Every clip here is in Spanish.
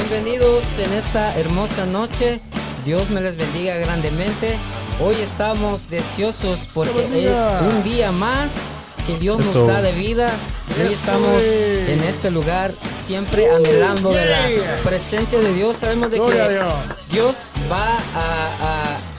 Bienvenidos en esta hermosa noche. Dios me les bendiga grandemente. Hoy estamos deseosos porque es un día más que Dios Eso. nos da de vida. Hoy Eso estamos es. en este lugar siempre anhelando de la presencia de Dios. Sabemos de que Dios. Dios va a, a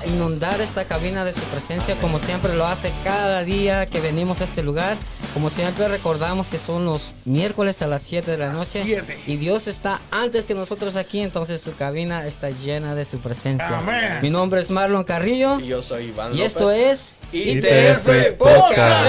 inundar esta cabina de su presencia como siempre lo hace cada día que venimos a este lugar. Como siempre recordamos que son los miércoles a las 7 de la noche. siete. Y Dios está antes que nosotros aquí, entonces su cabina está llena de su presencia. Amén. Mi nombre es Marlon Carrillo Y yo soy Iván y esto es ITF Podcast.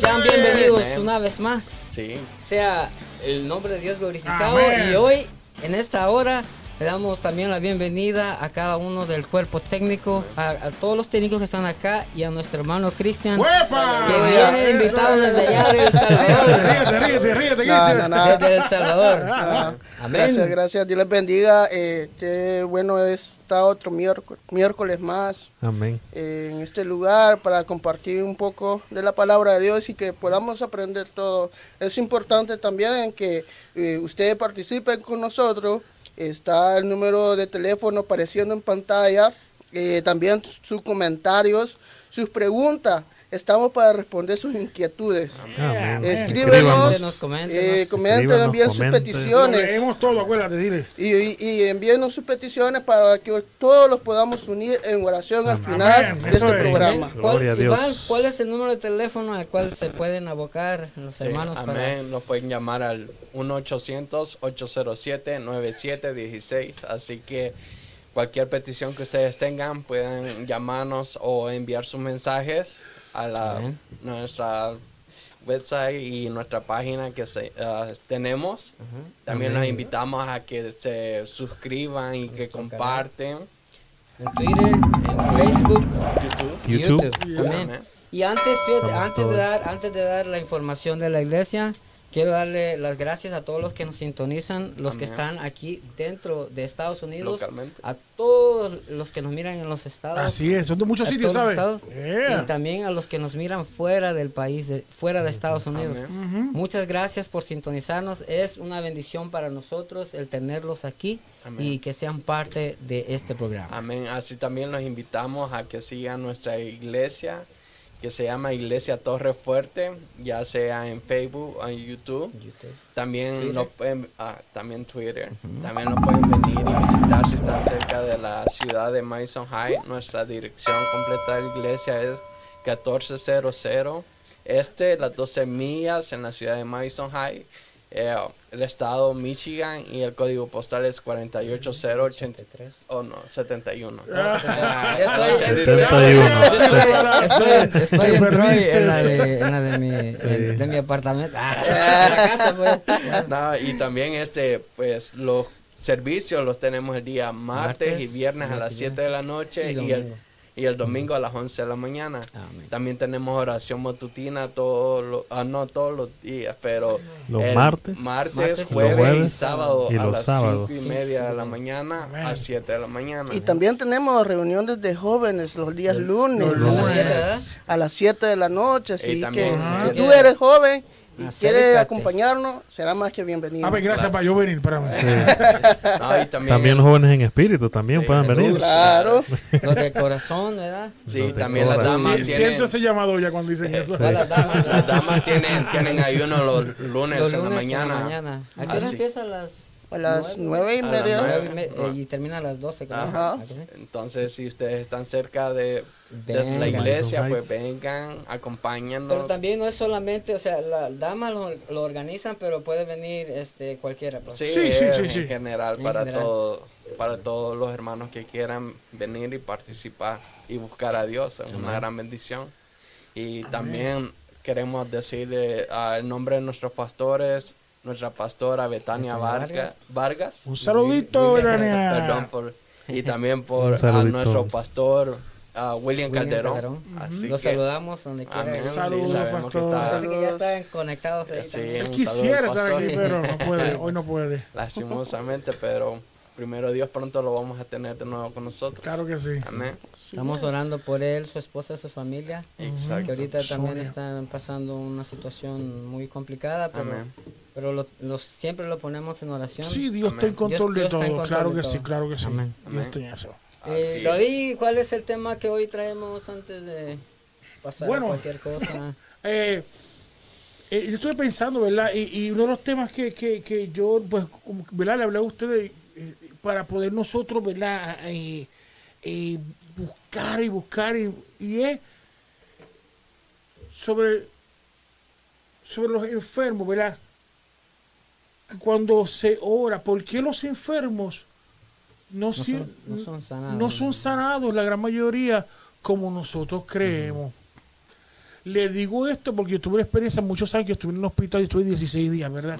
Sean bienvenidos Amén. una vez más. Sí, Sea el nombre de Dios glorificado Amén. y hoy en esta hora le damos también la bienvenida a cada uno del cuerpo técnico, a, a todos los técnicos que están acá y a nuestro hermano Cristian que viene invitado desde allá de El Salvador. Ríete, ríete, ríete, No, ríete. no, no. Desde El Salvador. Ah, Amén. Gracias, gracias. Dios les bendiga. Eh, qué bueno está otro miércoles, miércoles más Amén. eh, en este lugar para compartir un poco de la palabra de Dios y que podamos aprender todo. Es importante también que eh, ustedes participen con nosotros. Está el número de teléfono apareciendo en pantalla. Eh, también sus comentarios, sus preguntas. Estamos para responder sus inquietudes. Amén. Escríbenos, eh, comenten, envíen sus peticiones. leemos todo, acuérdate, dile. Y, y, y envíenos sus peticiones para que todos los podamos unir en oración al Amén. final Amén. de este Eso es. programa. ¿Cuál. Iván, ¿cuál es el número de teléfono al cual se pueden abocar los sí, hermanos para amén. Nos pueden llamar al 1-800-807-9716. Así que cualquier petición que ustedes tengan, pueden llamarnos o enviar sus mensajes a la, nuestra website y nuestra página que se- ah, tenemos. También los invitamos a que se suscriban y que comparten en Twitter, en Facebook, YouTube. YouTube. también. Y antes, fíjate, antes de dar, antes de dar la información de la iglesia, quiero darle las gracias a todos los que nos sintonizan, los que están aquí dentro de Estados Unidos, Localmente. a todos los que nos miran en los estados. Así es, son de muchos sitios, ¿sabes? estados, Yeah. Y también a los que nos miran fuera del país, de, fuera de Estados Unidos. Amén. Muchas gracias por sintonizarnos. Es una bendición para nosotros el tenerlos aquí Amén. y que sean parte de este programa. Amén. Así también los invitamos a que sigan nuestra iglesia, que se llama Iglesia Torre Fuerte, ya sea en Facebook o en YouTube. YouTube. También Twitter. nos pueden, ah, también Twitter. También nos pueden venir y visitar si están cerca de la ciudad de Madison High. Nuestra dirección completa de la iglesia es 1400 Este, las 12 millas en la ciudad de Madison High. Eh, el estado Michigan y el código postal es 48083 o no, 71. Ah, estoy- Ah, Setenta y uno. Estoy, estoy en Troy, en la de, en la de mi, en- de mi apartamento. Ah, en la casa, pues. No, y también este, pues los servicios los tenemos el día martes, Martes, y viernes a las martes, 7 de la noche y y, el. Y el domingo a las 11 de la mañana. Amén. También tenemos oración matutina todos los, ah, no todos los días, pero Los el martes. martes, Martes, jueves, y sábado y a los las sábados. 5 y Sí, media de sí, la sí. mañana a 7 de la mañana. Y también tenemos reuniones de jóvenes los días lunes, los A las lunes. a las 7 de la noche. Así que si tú eres joven y quieres Acércate. acompañarnos, será más que bienvenido. A ver, gracias para yo venir, espérame. No, y también, También los jóvenes en espíritu también Sí, pueden venir. Claro. Los de corazón, ¿verdad? sí, Los también las damas Sí, tienen, siento ese llamado ya cuando dicen eso. Igual las damas, las damas tienen, tienen ayuno los lunes, Los en la mañana. en la mañana. ¿A qué hora Así. empieza a las A las nueve y media. y me- eh, y termina a las 12? creo. Ajá. ¿A qué sí? Entonces, si ustedes están cerca de Vengan. la iglesia, pues vengan, acompáñennos. Pero también no es solamente, o sea, las damas lo, lo organizan, pero puede venir este cualquiera. pues. Sí, Sí, sí, en sí. general En para general. todo, para todos los hermanos que quieran venir y participar y buscar a Dios, es una gran bendición. Y también queremos decirle al nombre de nuestros pastores, nuestra pastora Betania Vargas, Vargas. Un saludito, Betania. Perdón por y también por a nuestro pastor a William, William Calderón. Calderón. Así Los que- saludamos donde quiera. Amén. que Sí, Saludos, sabemos que pastor. está- Parece que ya están conectados ahí Sí. Él quisiera estar aquí, pastor. pero no puede, hoy no puede. lastimosamente, pero primero Dios pronto lo vamos a tener de nuevo con nosotros. Claro que sí. Amén. Estamos orando por él, su esposa, su familia. Que Exacto. ahorita también Sonia. están pasando una situación muy complicada, pero, Amén. pero lo, lo- siempre lo ponemos en oración. Sí, Dios está en Amén. control Dios- de Dios todo. control Claro de que todo. sí, claro que sí. Amén. Dios Amén. está en eso. Eh, David, ¿cuál es el tema que hoy traemos antes de pasar Bueno. a cualquier cosa? Eh, eh, yo estuve pensando, ¿verdad? Y, y uno de los temas que, que, que yo, pues, ¿verdad? Le hablé a ustedes eh, para poder nosotros, ¿verdad? Eh, eh, buscar y buscar y, y es sobre, sobre los enfermos, ¿verdad? Cuando se ora, ¿por qué los enfermos no, No si- son, no son sanados. no son sanados la gran mayoría como nosotros creemos. Le digo esto porque yo tuve una experiencia muchos años que estuve en un hospital y estuve 16 días, ¿verdad?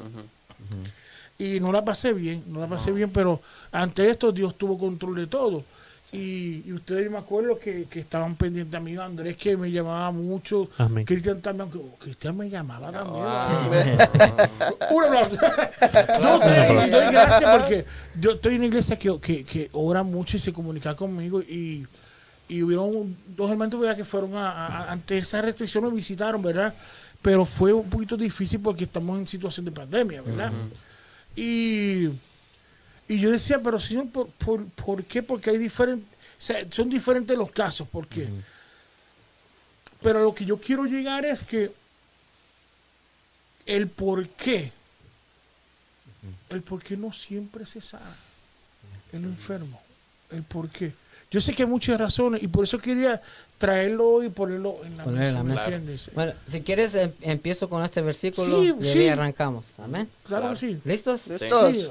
Y no la pasé bien, no la pasé bien, pero ante esto Dios tuvo control de todo. Y, y ustedes me acuerdo que, que estaban pendientes a mí, Andrés que me llamaba mucho, Amén. Cristian también, oh, Cristian me llamaba también. Wow. Un aplauso. No, doy, doy gracias porque yo estoy en una iglesia que, que, que ora mucho y se comunica conmigo y, y hubieron dos hermanos ¿verdad? que fueron a, a- ante esa restricción me visitaron, ¿verdad? Pero fue un poquito difícil porque estamos en situación de pandemia, ¿verdad? Y, y yo decía, pero señor, ¿por, por, por qué? Porque hay diferentes, son diferentes los casos, ¿por qué? Pero lo que yo quiero llegar es que el por qué, el por qué no siempre se sana el enfermo, el por qué. Yo sé que hay muchas razones y por eso quería traerlo hoy y ponerlo en la Ponerlo en la mesa, ¿me mesa. Bueno, si quieres, em- empiezo con este versículo Sí, y ahí sí. arrancamos. Amén. Claro Claro. que sí. ¿Listos? ¿Listos? Sí.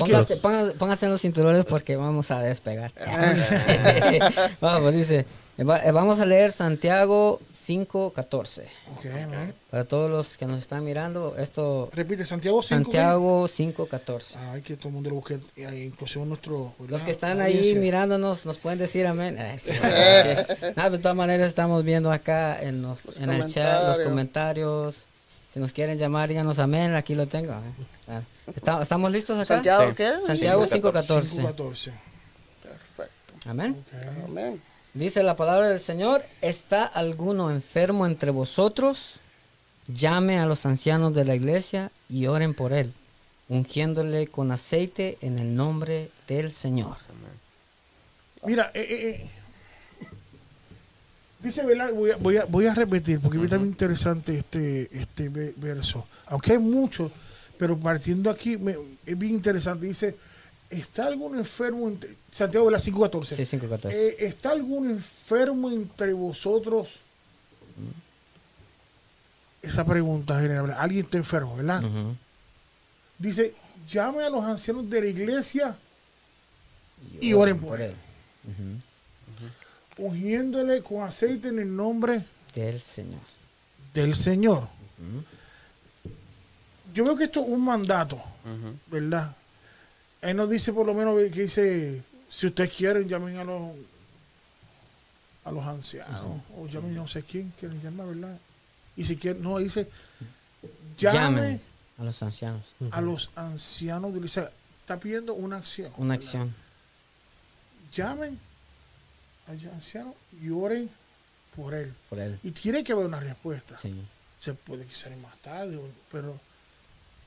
Pónganse, pónganse- pónganse en los cinturones porque vamos a despegar. vamos, dice, vamos a leer Santiago 5.14. Ok, amén. Para todos los que nos están mirando, esto, Repite, Santiago 5. Santiago 5.14. Ay, que todo el mundo lo busque, eh, inclusive nuestro... ¿verdad? Los que están ahí audiencia. mirándonos nos pueden decir amén. Ay, sí. Nada, de todas maneras estamos viendo acá en, los, Los en el chat los comentarios. Si nos quieren llamar, díganos amén. Aquí lo tengo. eh. Ah, ¿está- ¿Estamos listos acá? ¿Santiago Sí. qué? Santiago 5:14. 5.14. 5.14. Perfecto. Amén. Amén. Dice la palabra del Señor, ¿está alguno enfermo entre vosotros? Llame a los ancianos de la iglesia y oren por él, ungiéndole con aceite en el nombre del Señor. Mira, eh, eh, eh. dice, ¿verdad? Voy a, voy a, voy a repetir porque es también interesante este, este ve- verso. Aunque hay muchos, pero partiendo aquí me- es bien interesante. Dice, ¿está algún enfermo? entre- Santiago de la 5.14. Sí, 5.14. Eh, ¿Está algún enfermo entre vosotros? Esa pregunta general. Alguien está enfermo, ¿verdad? Dice, llame a los ancianos de la iglesia Y oren por él. Ujú. ungiéndole con aceite en el nombre Del Señor. del Señor. Yo veo que esto es un mandato. ¿verdad? Él nos dice por lo menos que dice, si ustedes quieren, llamen a los a los ancianos, o llamen a no sé quién quieren llamar, ¿verdad? Y si quieren, no, dice, llame Llamen a los ancianos. a los ancianos de. Está pidiendo una acción. Una ¿verdad? acción. Llamen a los ancianos y oren por él. Por él. Y tiene que haber una respuesta. Sí. Se puede que sea más tarde, pero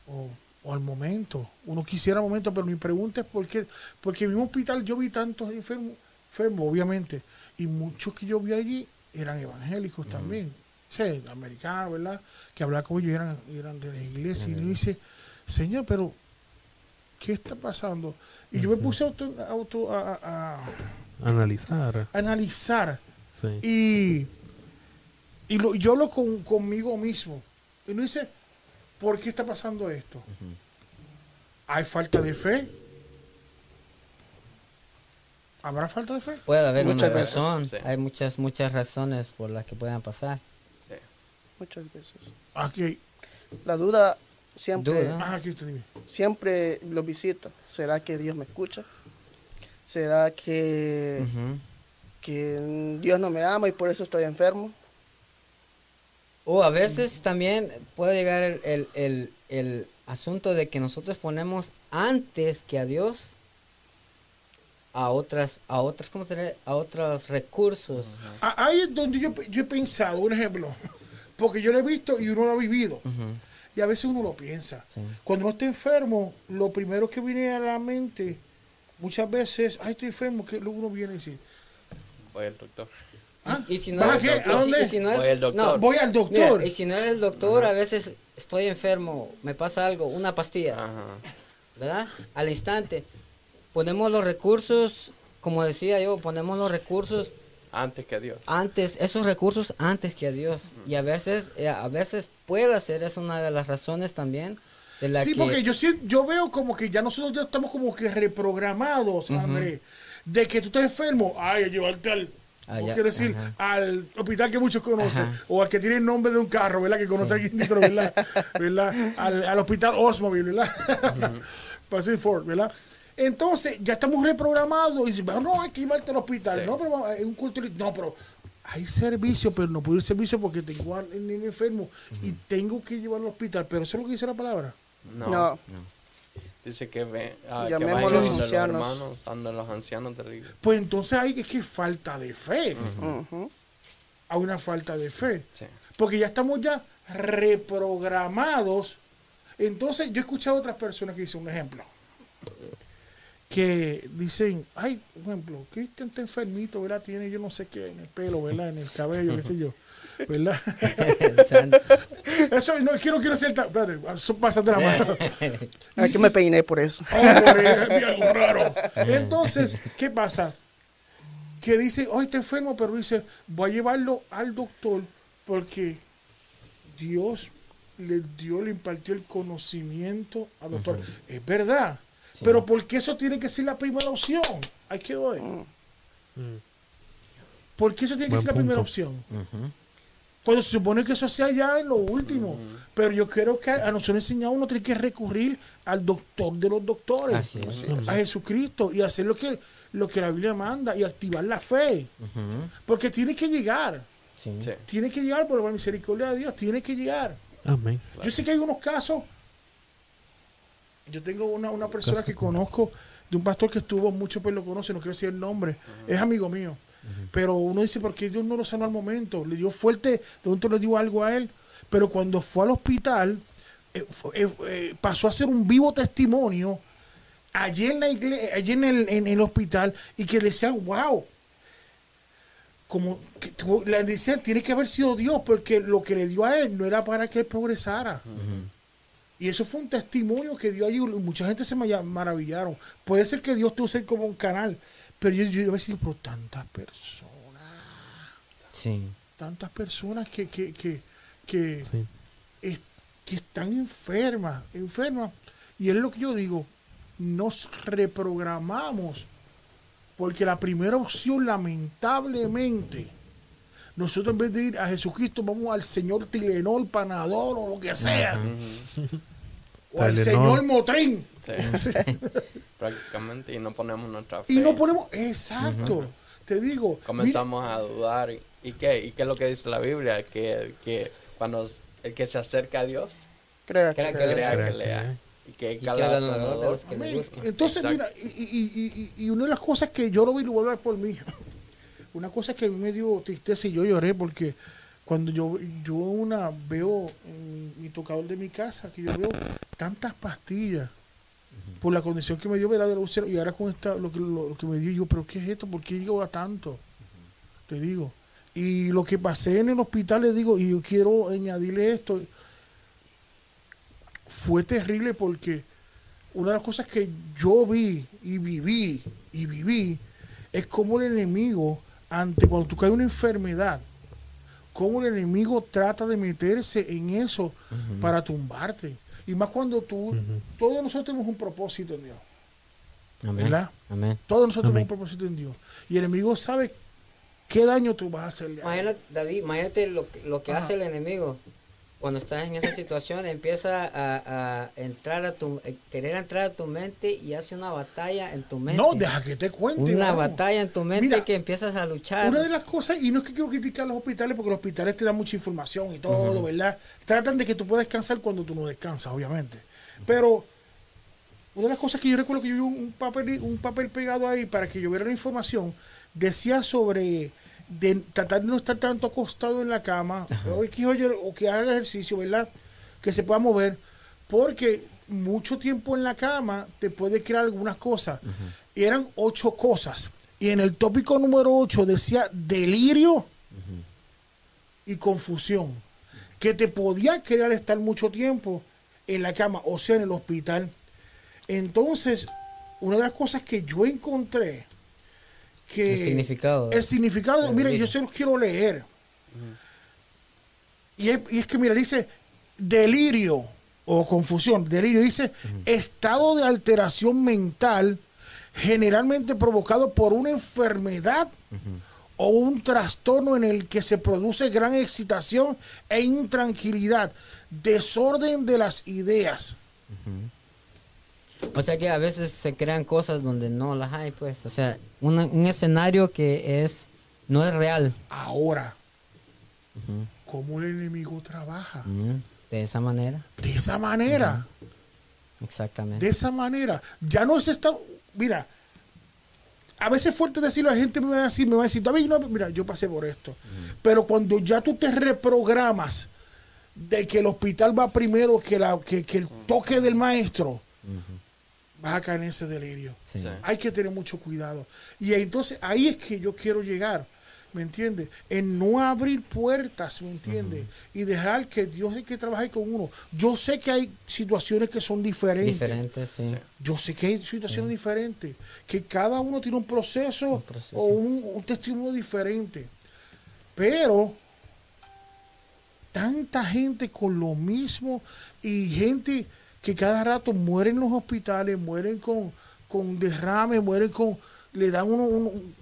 o, o al momento. Uno quisiera al momento, pero mi pregunta es por qué. Porque en mi mismo hospital yo vi tantos enfermos, enfermos, obviamente, y muchos que yo vi allí eran evangélicos también, o sea, americanos, ¿verdad? Que hablaba con ellos y eran, eran de la iglesia. Y uno dice, Señor, pero ¿qué está pasando? Y yo me puse a, auto, auto- a- a- a Analizar. analizar Sí. y, y lo, yo hablo con, conmigo mismo. Y uno dice, ¿por qué está pasando esto? ¿Hay falta de fe? ¿Habrá falta de fe? Puede haber Muchas una veces, razón. sí. Hay muchas, muchas razones por las que puedan pasar. Sí. Muchas veces. Aquí, La duda siempre, Duda. ah, aquí está, dime. siempre lo visito. ¿Será que Dios me escucha? ¿Será que, que Dios no me ama y por eso estoy enfermo? O a veces también puede llegar el, el- el- el asunto de que nosotros ponemos antes que a Dios a otras, a otras, ¿cómo se? A otros recursos. A- Ahí es donde yo, yo he pensado, un ejemplo, porque yo lo he visto y uno lo ha vivido. Y a veces uno lo piensa. Sí. Cuando uno está enfermo, lo primero que viene a la mente, muchas veces, ay, estoy enfermo, que luego uno viene y dice, Voy al doctor. Ah, Y, si no, ¿vas a ¿A dónde? y si no es, Voy al doctor. no, Voy al mira, doctor. y si no es el doctor, a veces estoy enfermo, me pasa algo, una pastilla, Ajá. ¿verdad? Al instante. Ponemos los recursos, como decía yo, ponemos los recursos Antes que Dios. antes, esos recursos antes que a Dios. Y a veces, eh, a veces puede ser, es una de las razones también de la Sí, que... porque yo, sí- yo veo como que ya nosotros ya estamos como que reprogramados, André, de que tú estás enfermo, ay, a llevarte al, Ah, ¿cómo ya, quiero decir? ajá. Al hospital que muchos conocen, Ajá. o al que tiene el nombre de un carro, ¿verdad? Que conoce alguien dentro, ¿verdad? ¿verdad? Al, al hospital Osmobile, ¿verdad? Pacific Ford, ¿verdad? Entonces, ya estamos reprogramados y dicen, no, hay que llevarte al hospital, Sí. no, pero vamos, es un culto, no, pero hay servicio, pero no puedo ir servicio porque tengo al niño enfermo y tengo que llevarlo al hospital, pero eso es lo que dice la palabra. No. No. Dice que, ve, ah, que vayan a los los ancianos. hermanos, donde los ancianos de la iglesia. Pues entonces hay es que falta de fe. Ujú. Hay una falta de fe. Sí. Porque ya estamos ya reprogramados. Entonces yo he escuchado a otras personas que dicen un ejemplo. Que dicen, ay, por ejemplo, Cristian está enfermito, ¿verdad? Tiene yo no sé qué en el pelo, ¿verdad? En el cabello, qué sé yo. ¿Verdad? Eso no quiero, quiero ser tan. Espérate, eso, pásate la mano. Que me peiné por eso. Oh, por ahí, vi algo raro. Entonces, ¿qué pasa? Que dice, oh, está enfermo, pero dice, voy a llevarlo al doctor porque Dios le dio, le impartió el conocimiento al doctor. Es verdad. Pero ¿por qué eso tiene que ser la primera opción? Hay que ver. Mm. ¿Por qué eso tiene que ser la primera opción? Ujú. Cuando se supone que eso sea ya en lo último. Pero yo creo que a nosotros enseñado uno tiene que recurrir al doctor de los doctores, Así es. a Jesucristo, y hacer lo que, lo que la Biblia manda y activar la fe. Porque tiene que llegar, Sí. Tiene que llegar por la misericordia de Dios, tiene que llegar. Amén. Yo sé que hay unos casos. Yo tengo una, una persona que conozco de un pastor que estuvo, muchos pues lo conocen, no quiero decir el nombre, es amigo mío. Pero uno dice, ¿por qué Dios no lo sanó al momento? Le dio fuerte, de pronto le dio algo a él. Pero cuando fue al hospital, eh, eh, eh, pasó a ser un vivo testimonio allí en la iglesia, allí en el, en el hospital, y que le decían, wow, como que le decían, tiene que haber sido Dios, porque lo que le dio a él no era para que él progresara. Y eso fue un testimonio que dio allí. Mucha gente se maravillaron. Puede ser que Dios te use como un canal, pero yo, yo a veces digo, pero tantas personas, Sí. tantas personas que, que, que, que, Sí. es- que están enfermas, enfermas. Y es lo que yo digo, nos reprogramamos, porque la primera opción, lamentablemente, nosotros en vez de ir a Jesucristo, vamos al Señor Tilenol, Panador o lo que sea. O al. Señor Motrin. Sí. Prácticamente, y no ponemos nuestra fe. Y no ponemos, exacto, te digo, Comenzamos a dudar. ¿Y, qué? ¿Y qué es lo que dice la Biblia? Que, que cuando el que se acerca a Dios, Crea que Crea que crea. crea Crea que lea. Y que Y que honor de pecador- los que. Entonces, Exacto. mira, y, y- y- y una de las cosas que yo lo vi, lo voy a ver por mí, una cosa que a mí me dio tristeza y yo lloré porque cuando yo, yo una veo en mi tocador de mi casa, que yo veo tantas pastillas por la condición que me dio ¿verdad? de la úlcera, y ahora con esta, lo que, lo, lo que me dio, yo, pero ¿qué es esto? ¿Por qué llego a tanto? Te digo. Y lo que pasé en el hospital, le digo, y yo quiero añadirle esto, fue terrible porque una de las cosas que yo vi y viví y viví es como el enemigo, ante cuando tú caes una enfermedad, cómo el enemigo trata de meterse en eso para tumbarte. Y más cuando tú, todos nosotros tenemos un propósito en Dios. Amén. ¿Verdad? Amén. Todos nosotros Amén. tenemos un propósito en Dios. Y el enemigo sabe qué daño tú vas a hacerle. Imagínate, David, imagínate lo, que- lo que Ajá. hace el enemigo. Cuando estás en esa situación, empieza a, a entrar a tu, eh, querer entrar a tu mente y hace una batalla en tu mente. No, deja que te cuente. una vamos. batalla en tu mente Mira, que empiezas a luchar. Una de las cosas, y no es que quiero criticar los hospitales, porque los hospitales te dan mucha información y todo, ¿verdad? Tratan de que tú puedas descansar cuando tú no descansas, obviamente. Pero una de las cosas que yo recuerdo que yo vi un, un papel, un papel pegado ahí para que yo viera la información, decía sobre de tratar de no estar tanto acostado en la cama, o que, oye, o que haga ejercicio, ¿verdad? Que se pueda mover, porque mucho tiempo en la cama te puede crear algunas cosas. Y eran ocho cosas. Y en el tópico número ocho decía delirio y confusión, que te podía crear estar mucho tiempo en la cama, o sea, en el hospital. Entonces, una de las cosas que yo encontré que El significado. el significado, mire, yo se los quiero leer. y, es, y es que, mira, dice delirio o confusión. Delirio dice estado de alteración mental generalmente provocado por una enfermedad o un trastorno en el que se produce gran excitación e intranquilidad, desorden de las ideas. O sea que a veces se crean cosas donde no las hay, pues. O sea, una- un escenario que es no es real. Ahora, ¿cómo el enemigo trabaja? De esa manera, De esa manera. exactamente. De esa manera. Ya no se está. Mira, a veces es fuerte decirlo, la gente me va a decir, me va a decir, David, no, mira, yo pasé por esto. Pero cuando ya tú te reprogramas de que el hospital va primero que, la, que, que el toque del maestro, vas a caer en ese delirio. Sí. Sí. Hay que tener mucho cuidado. Y entonces ahí es que yo quiero llegar, ¿me entiendes? En no abrir puertas, ¿me entiendes? Y dejar que Dios es que trabaje con uno. Yo sé que hay situaciones que son diferentes. Diferente, sí. Yo sé que hay situaciones diferentes, que cada uno tiene un proceso, Un proceso. o un, un testimonio diferente. Pero tanta gente con lo mismo y gente que cada rato muere en los hospitales, mueren con, con derrame, mueren con, le dan uno, un-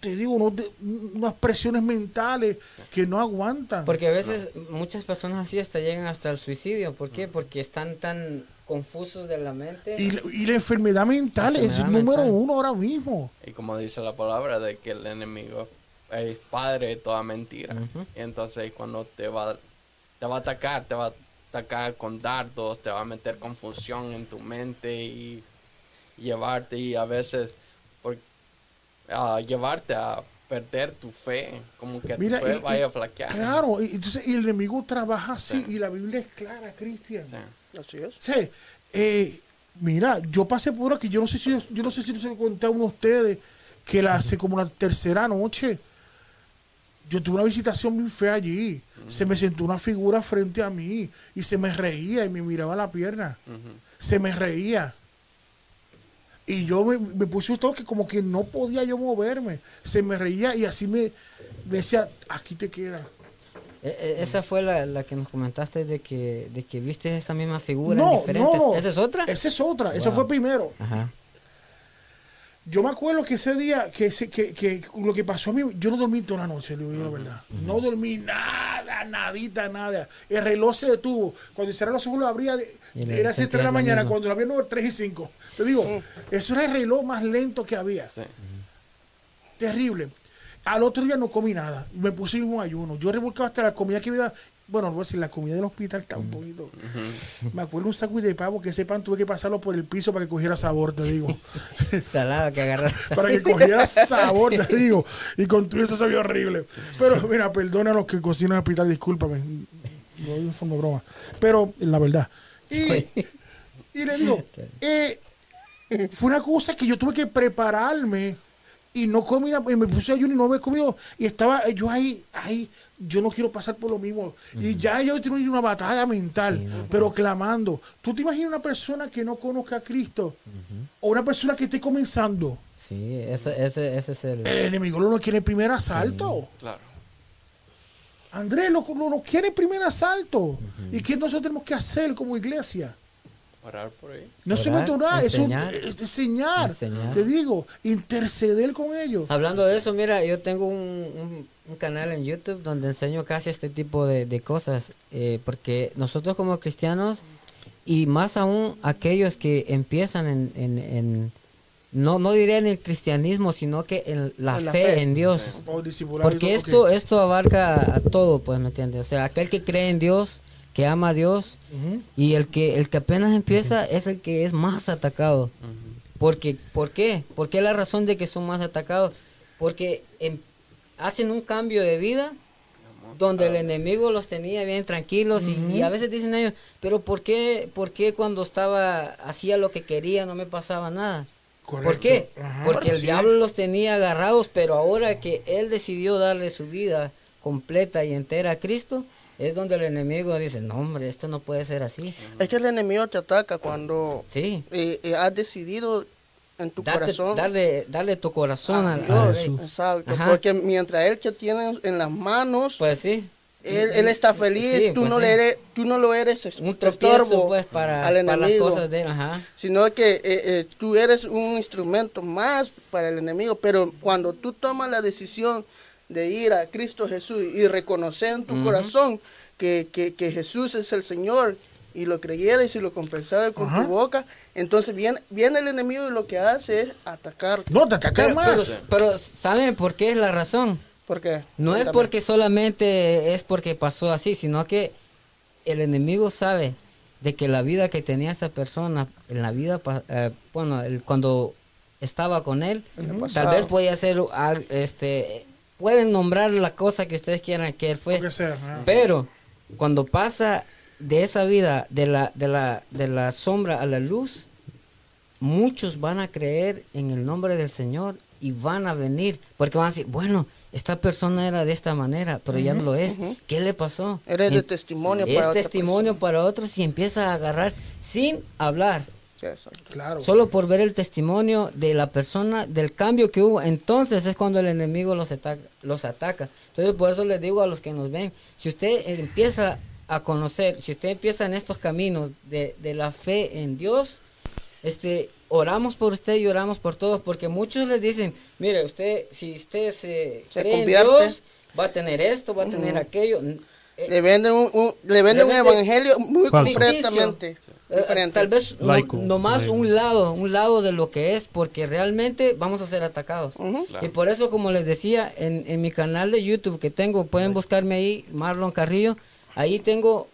te digo, unos de- unas presiones mentales que no aguantan. Porque a veces muchas personas así hasta llegan hasta el suicidio. ¿Por qué? Porque están tan confusos de la mente. y, la- y la enfermedad mental es el número mental. uno ahora mismo. Y como dice la palabra, de que el enemigo es padre de toda mentira. Y entonces cuando te va, te va a atacar, te va a atacar con dardos, te va a meter confusión en tu mente y llevarte y a veces por, a llevarte a perder tu fe, como que Mira, tu fe y- vaya a flaquear. Claro, y, entonces, y el enemigo trabaja así, Sí. y la Biblia es clara, Cristian. Sí. Así es. Sí, eh, mira, yo pasé por aquí, yo no sé si yo no sé si se lo conté a uno de ustedes, que la hace como la tercera noche. Yo tuve una visitación bien fea allí. Se me sentó una figura frente a mí y se me reía y me miraba la pierna. Se me reía. Y yo me, me puse un toque como que no podía yo moverme. Se me reía y así me, me decía, aquí te queda. E- e- esa fue la, la que nos comentaste de que, de que viste esa misma figura en No, diferentes. no, no. ¿Esa es otra? Esa es otra, esa Wow. fue primero. Ajá. Yo me acuerdo que ese día, que, ese- que, que lo que pasó a mí, yo no dormí toda la noche, le digo yo la verdad. No dormí nada, nadita, nada. El reloj se detuvo. Cuando cerré los ojos lo abría, de- era 7 de la mañana, cuando lo abría no, 3 y 5. Te digo, eso era el reloj más lento que había. Sí. Terrible. Al otro día no comí nada. Me puse en un ayuno. Yo revolcaba hasta la comida que había. Bueno, no a decir, la comida del hospital está un poquito. Me acuerdo un saco de pavo que ese pan tuve que pasarlo por el piso para que cogiera sabor, te digo. Salada que agarras. para que cogiera sabor, te digo. Y con todo eso sabía horrible. Pero mira, perdona a los que cocinan en el hospital, discúlpame. No es de broma. Pero la verdad. Y, y le digo, eh, fue una cosa que yo tuve que prepararme y no comí nada, y me puse ayuno y no había comido. Y estaba yo ahí, ahí, yo no quiero pasar por lo mismo. Y ya yo tengo una batalla mental, Sí, no, pero clamando. ¿Tú te imaginas una persona que no conozca a Cristo? O una persona que esté comenzando. Sí, ese, ese, ese es el... El enemigo lo quiere en primer asalto. Claro. Andrés lo, lo, lo quiere en primer asalto. ¿Y qué nosotros tenemos que hacer como iglesia? Orar por ahí. No Orar, solamente orar, es un- enseñar. es enseñar. Enseñar. Te digo, interceder con ellos. Hablando de eso, mira, yo tengo un, un- un canal en YouTube donde enseño casi este tipo de, de cosas, eh, porque nosotros como cristianos, y más aún aquellos que empiezan en, en- en- no, no diré en el cristianismo, sino que en la, En la fe, fe. en Dios. Porque esto, ok. esto abarca a todo, pues, ¿me entiendes? O sea, aquel que cree en Dios que ama a Dios Ujú. y el que el que apenas empieza es el que es más atacado. Porque ¿por qué? ¿Por qué la razón de que son más atacados? Porque em- hacen un cambio de vida donde el enemigo los tenía bien tranquilos y, y a veces dicen ellos, pero ¿por qué, ¿por qué cuando estaba hacía lo que quería no me pasaba nada? ¿Por qué? Ajá. Porque el Sí. diablo los tenía agarrados, pero ahora que él decidió darle su vida completa y entera a Cristo, es donde el enemigo dice, no hombre, esto no puede ser así. Es que el enemigo te ataca cuando Sí, eh, eh, has decidido en tu Darte- corazón darle, darle tu corazón a al, Dios. rey. Exacto. Ajá. Porque mientras él te tiene en las manos, Pues sí. él, él está feliz, Sí, tú, pues no sí. le eres, tú no lo eres es- Un estorbo pues para, al para las enemigo. cosas de él, ajá. sino que eh, eh, tú eres un instrumento más para el enemigo. Pero cuando tú tomas la decisión de ir a Cristo Jesús y reconocer en tu corazón que, que- que Jesús es el Señor y lo creyeres y lo confesares con Ajá. tu boca, entonces viene, viene el enemigo y lo que hace es atacar. No, te ataca Pero, más. pero, pero, ¿saben por qué es la razón? ¿Por qué? No es porque solamente es porque pasó así, sino que el enemigo sabe de que la vida que tenía esa persona, en la vida, eh, bueno, el- cuando estaba con él, tal vez podía ser, este, pueden nombrar la cosa que ustedes quieran que él fue, sea, pero cuando pasa de esa vida, de la, de la, de la sombra a la luz, muchos van a creer en el nombre del Señor y van a venir, porque van a decir, bueno, esta persona era de esta manera, pero ya no lo es. ujú. ¿Qué le pasó? Eres de testimonio es para otra testimonio para otros y empieza a agarrar sin hablar. Claro. solo por ver el testimonio de la persona, del cambio que hubo. Entonces es cuando el enemigo los ataca. Los ataca. Entonces por eso les digo a los que nos ven, si usted empieza a conocer, si usted empieza en estos caminos de, de la fe en Dios, este, oramos por usted y oramos por todos, porque muchos les dicen, mire, usted, si usted se, Se cree en convierte. Dios, va a tener esto, va a tener aquello. Eh, Le venden un, un- le venden un Le vende- evangelio muy Falso. completamente Eh, diferente. Tal vez no, Laico, nomás laico. un lado, un lado de lo que es, porque realmente vamos a ser atacados. Ujú. Claro. Y por eso, como les decía, en, en mi canal de YouTube que tengo, pueden buscarme ahí, Marlon Carrillo, ahí tengo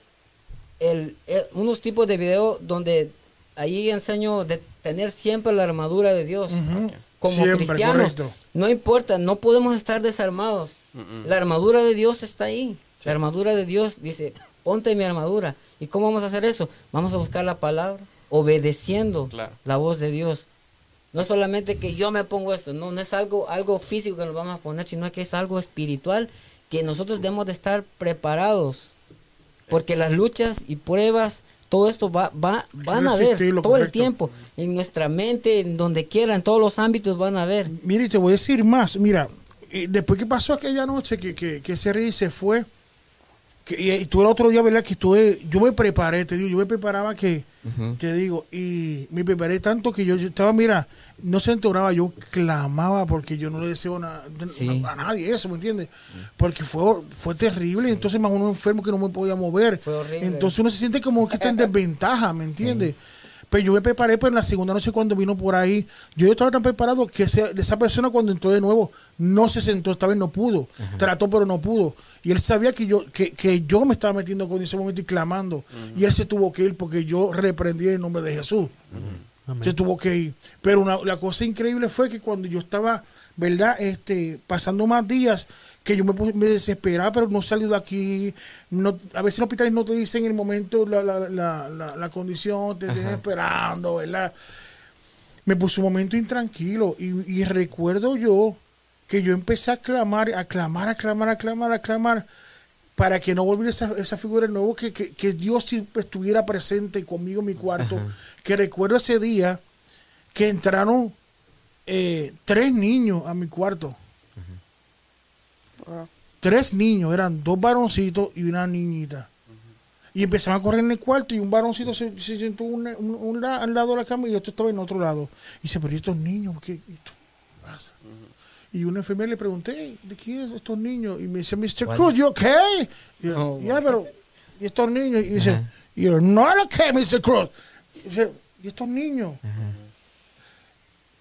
el, el- unos tipos de video donde ahí enseño de tener siempre la armadura de Dios. Como Siempre, cristianos, correcto. no importa, no podemos estar desarmados. La armadura de Dios está ahí. La armadura de Dios dice, ponte mi armadura. ¿Y cómo vamos a hacer eso? Vamos a buscar la palabra, obedeciendo Claro. la voz de Dios. No es solamente que yo me pongo esto, no, no es algo, algo físico que nos vamos a poner, sino que es algo espiritual que nosotros debemos de estar preparados. Porque las luchas y pruebas, todo esto va, va, van a ver todo el tiempo. En nuestra mente, en donde quiera, en todos los ámbitos van a ver. Mira, y te voy a decir más. Mira, eh, después que pasó aquella noche que, que, que ese rey se fue, que, y, y tú el otro día, ¿verdad? Que estuve, yo me preparé, te digo, yo me preparaba que, te digo, y me preparé tanto que yo, yo estaba, mira, no se entoraba, yo clamaba porque yo no le deseo na- Sí. a, nadie eso, ¿me entiendes? Porque fue, fue terrible, entonces más uno enfermo que no me podía mover. Fue horrible. Entonces uno se siente como que está en desventaja, ¿me entiendes? Pero yo me preparé, pues en la segunda noche cuando vino por ahí, yo estaba tan preparado que ese- esa persona cuando entró de nuevo no se sentó, esta vez no pudo, trató pero no pudo. Y él sabía que yo, que, que yo me estaba metiendo con ese momento y clamando. Y él se tuvo que ir porque yo reprendí en nombre de Jesús. Se tuvo que ir. Pero una- la cosa increíble fue que cuando yo estaba, ¿verdad? Este, pasando más días, que yo me, me desesperaba, pero no salí de aquí. No, a veces en los hospitales no te dicen en el momento la, la, la, la, condición, te estén esperando, ¿verdad? Me puse un momento intranquilo y, y recuerdo yo que yo empecé a clamar, a clamar, a clamar, a clamar, a clamar, para que no volviera esa, esa figura de nuevo, que, que, que Dios siempre estuviera presente conmigo en mi cuarto. Que recuerdo ese día que entraron eh, tres niños a mi cuarto. Wow. Tres niños, eran dos varoncitos y una niñita. Y empezaron a correr en el cuarto y un varoncito se, se sentó un, un- un la- al lado de la cama y otro estaba en otro lado. Y dice, pero ¿y estos niños? ¿Qué esto pasa? Y una enfermera le pregunté, ¿de quién es estos niños? Y me dice, Mr. Cruz, ¿you okay? Y yo, Oh, ya, pero, ¿y estos niños? Y dice, Ajá. y yo, no okay, Mr. Cruz. Y dice, ¿y estos niños?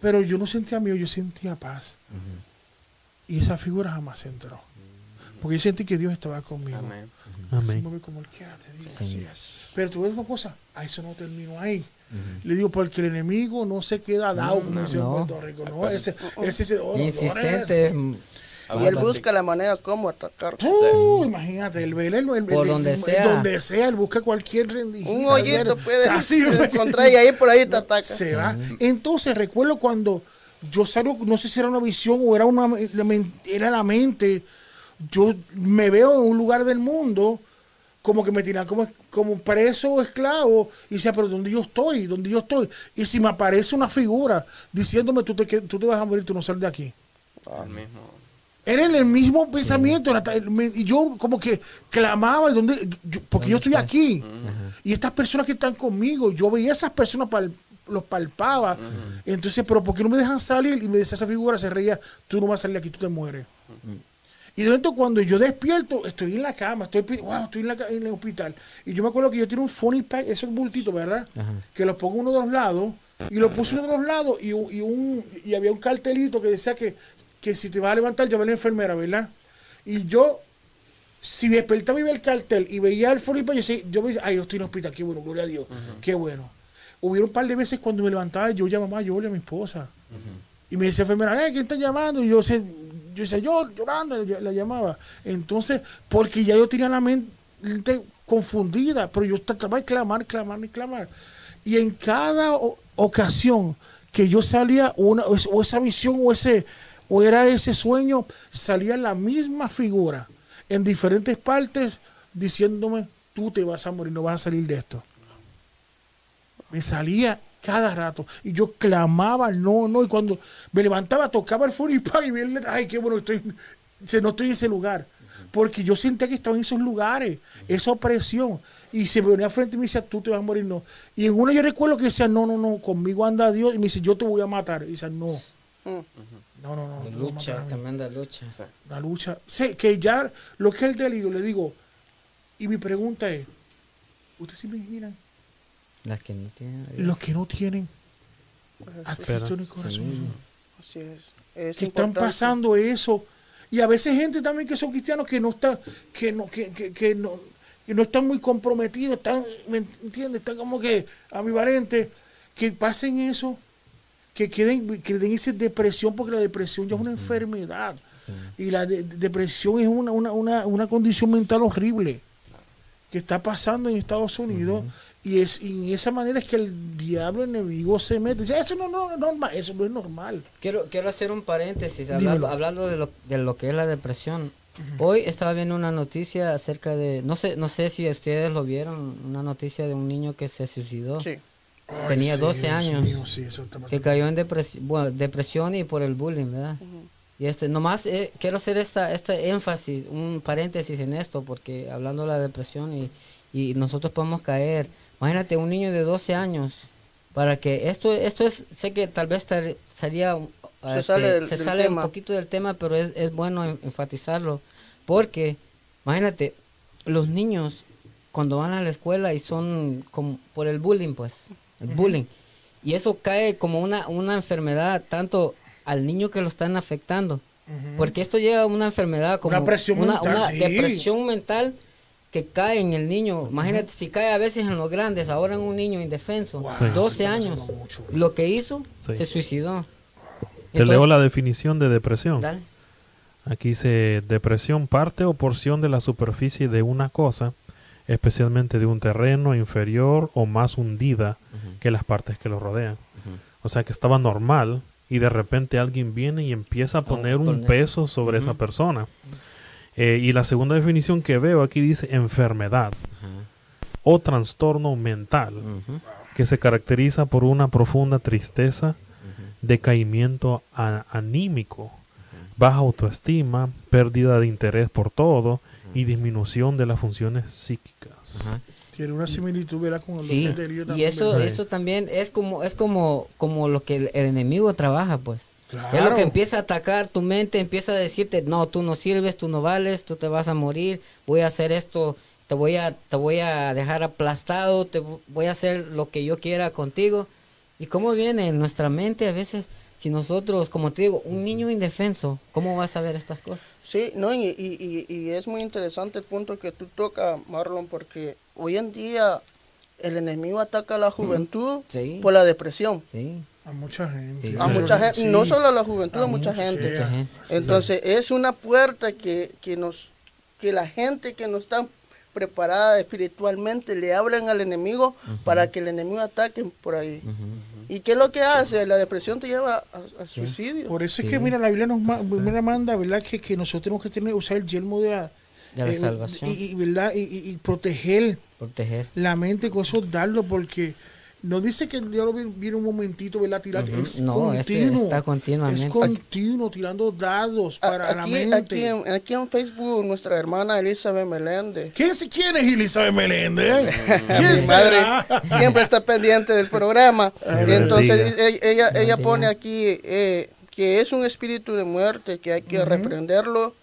Pero yo no sentía miedo, yo sentía paz. Y esa figura jamás entró. Porque yo sentí que Dios estaba conmigo. Amén. Amén. mueve como él quiera, te digo. Sí. Pero tú ves una cosa, a eso no termino ahí. Le digo, porque el enemigo no se queda dado, como dicen en no. Puerto Rico. No, ese, ese, ese oh, Insistente. Y él busca la manera como atacar. Uh, imagínate, el velero, el, Por el- donde el- sea. donde sea, él busca cualquier rendijita. Un hoyito puede Así, encontrar y ahí por ahí te ataca. se va. Entonces recuerdo cuando yo salgo, no sé si era una visión o era una era la mente. Yo me veo en un lugar del mundo como que me tiran como, como preso o esclavo y decía, pero ¿dónde yo estoy? ¿Dónde yo estoy? Y si me aparece una figura diciéndome, tú te, tú te vas a morir, tú no sales de aquí. Mismo. Era en el mismo pensamiento. Y yo como que clamaba, ¿dónde? Yo- porque yo estoy aquí. Y estas personas que están conmigo, yo veía a esas personas, pal- los palpaba. Entonces, pero ¿por qué no me dejan salir? Y me decía esa figura, se reía, tú no vas a salir aquí, tú te mueres. Y de momento cuando yo despierto, estoy en la cama, estoy, wow, estoy en, la en el hospital. Y yo me acuerdo que yo tenía un funny pack, esos bultitos, ¿verdad? Que los pongo uno de los lados, y lo puse uno de los lados, y, un- y, un, y había un cartelito que decía que, que si te vas a levantar, llama a la enfermera, ¿verdad? Y yo, si me despertaba y veía el cartel y veía el funny pack, yo, yo me decía, ay, yo estoy en el hospital, qué bueno, gloria a Dios, qué bueno. Hubieron un par de veces cuando me levantaba, yo llamaba a Yoli, a mi esposa. Y me decía enfermera, eh, ¿quién está llamando? Y yo, sé- yo decía, yo, llorando, la, la llamaba. Entonces, porque ya yo tenía la mente confundida, pero yo trataba de clamar, clamar y clamar. Y en cada ocasión que yo salía, una, o esa visión, o ese, o era ese sueño, salía la misma figura en diferentes partes diciéndome, tú te vas a morir, no vas a salir de esto me salía cada rato. Y yo clamaba no no y cuando me levantaba tocaba el funny pack y letra, ay qué bueno estoy se- no estoy en ese lugar. Porque yo sentía que estaba en esos lugares esa opresión. Y se me venía frente y me decía tú te vas a morir no. Y en una yo recuerdo que decía no no no conmigo anda Dios. Y me dice yo te voy a matar. Y dice no. Mm. no no no de tú no vas a lucha, matar a mí". tremenda lucha. la lucha. Sé que ya lo que es el delirio le digo y mi pregunta es ustedes se imaginan Las que no tienen. los que no tienen. A Así, Cristo en el corazón Sí. así es. Es que están pasando eso. Y a veces gente también que son cristianos que no está que no que, que, que no que no están muy comprometidos están me entiendes están como que ambivalentes. Que pasen eso que queden que den esa depresión porque la depresión ya es una enfermedad. Y la de- de- depresión es una, una, una, una condición mental horrible que está pasando en Estados Unidos y es y en esa manera es que el diablo enemigo se mete dice eso no, no es normal eso no es normal Quiero, quiero hacer un paréntesis, hablando, hablando de, lo, de lo que es la depresión. Hoy estaba viendo una noticia acerca de, no sé, no sé si ustedes lo vieron, una noticia de un niño que se suicidó, Sí. Tenía Ay, 12 Dios años. mío, sí, eso está que cayó en depresión, bueno, depresión y por el bullying, ¿verdad? Y este, nomás eh, quiero hacer esta, este énfasis, un paréntesis en esto, porque hablando de la depresión y, y nosotros podemos caer. Imagínate un niño de 12 años, para que esto, esto es, sé que tal vez tar- sería, Se este, sale del- se del sale tema. un poquito del tema, pero es, es bueno en- enfatizarlo, porque imagínate, los niños cuando van a la escuela y son como por el bullying, pues, el bullying. Y eso cae como una, una enfermedad tanto al niño que lo están afectando. Porque esto lleva a una enfermedad como Una presión una, mental, una sí. depresión mental que cae en el niño. Imagínate si cae a veces en los grandes, ahora en un niño indefenso, Wow, Sí. 12 está años. Lo que hizo, Sí. se suicidó. Te leo la definición de depresión. dale. Aquí dice depresión, parte o porción de la superficie de una cosa, especialmente de un terreno inferior o más hundida que las partes que lo rodean. O sea que estaba normal y de repente alguien viene y empieza a poner un peso sobre esa persona. Eh, y la segunda definición que veo aquí dice enfermedad o trastorno mental que se caracteriza por una profunda tristeza, decaimiento a- anímico, baja autoestima, pérdida de interés por todo y disminución de las funciones psíquicas. Tiene una similitud ¿verdad? con el Sí, delirio y también, eso, eso también es como, es como, como lo que el, el enemigo trabaja, pues. Es lo Claro. que empieza a atacar tu mente, empieza a decirte, no, tú no sirves, tú no vales, tú te vas a morir, voy a hacer esto, te voy a, te voy a dejar aplastado, te vo- voy a hacer lo que yo quiera contigo. ¿Y cómo viene en nuestra mente a veces, si nosotros, como te digo, un niño indefenso, ¿cómo va a saber estas cosas? Sí, no, y, y- y- y es muy interesante el punto que tú tocas, Marlon, porque hoy en día el enemigo ataca a la juventud Sí. por la depresión. Sí. A mucha gente. Sí. A mucha gente, Sí. no solo a la juventud, a, A mucha mucha, gente. Entonces es una puerta que, que nos que la gente que no está preparada espiritualmente le abran al enemigo para que el enemigo ataque por ahí. ¿Y qué es lo que hace? La depresión te lleva a- al suicidio. Por eso es Sí. que, mira, la Biblia nos ma- manda, ¿verdad? Que, que nosotros tenemos que tener, usar el yelmo de la, De la eh, salvación. Y, y, ¿verdad? Y, y- y proteger Proteger. la mente con esos dardos, porque no dice que Dios lo vi- viene un momentito, ¿verdad? Tirar, Ujú. es No, ese continuo. está continuamente. Es continuo, tirando dados A- para la Aquí, mente. aquí, en, aquí en Facebook, nuestra hermana Elizabeth Meléndez. ¿Quién, es- ¿Quién es Elizabeth Meléndez? Mi ¿Quién madre será? siempre está pendiente del programa. Dios Entonces bendiga. ella, ella, ella pone aquí eh, que es un espíritu de muerte, que hay que reprenderlo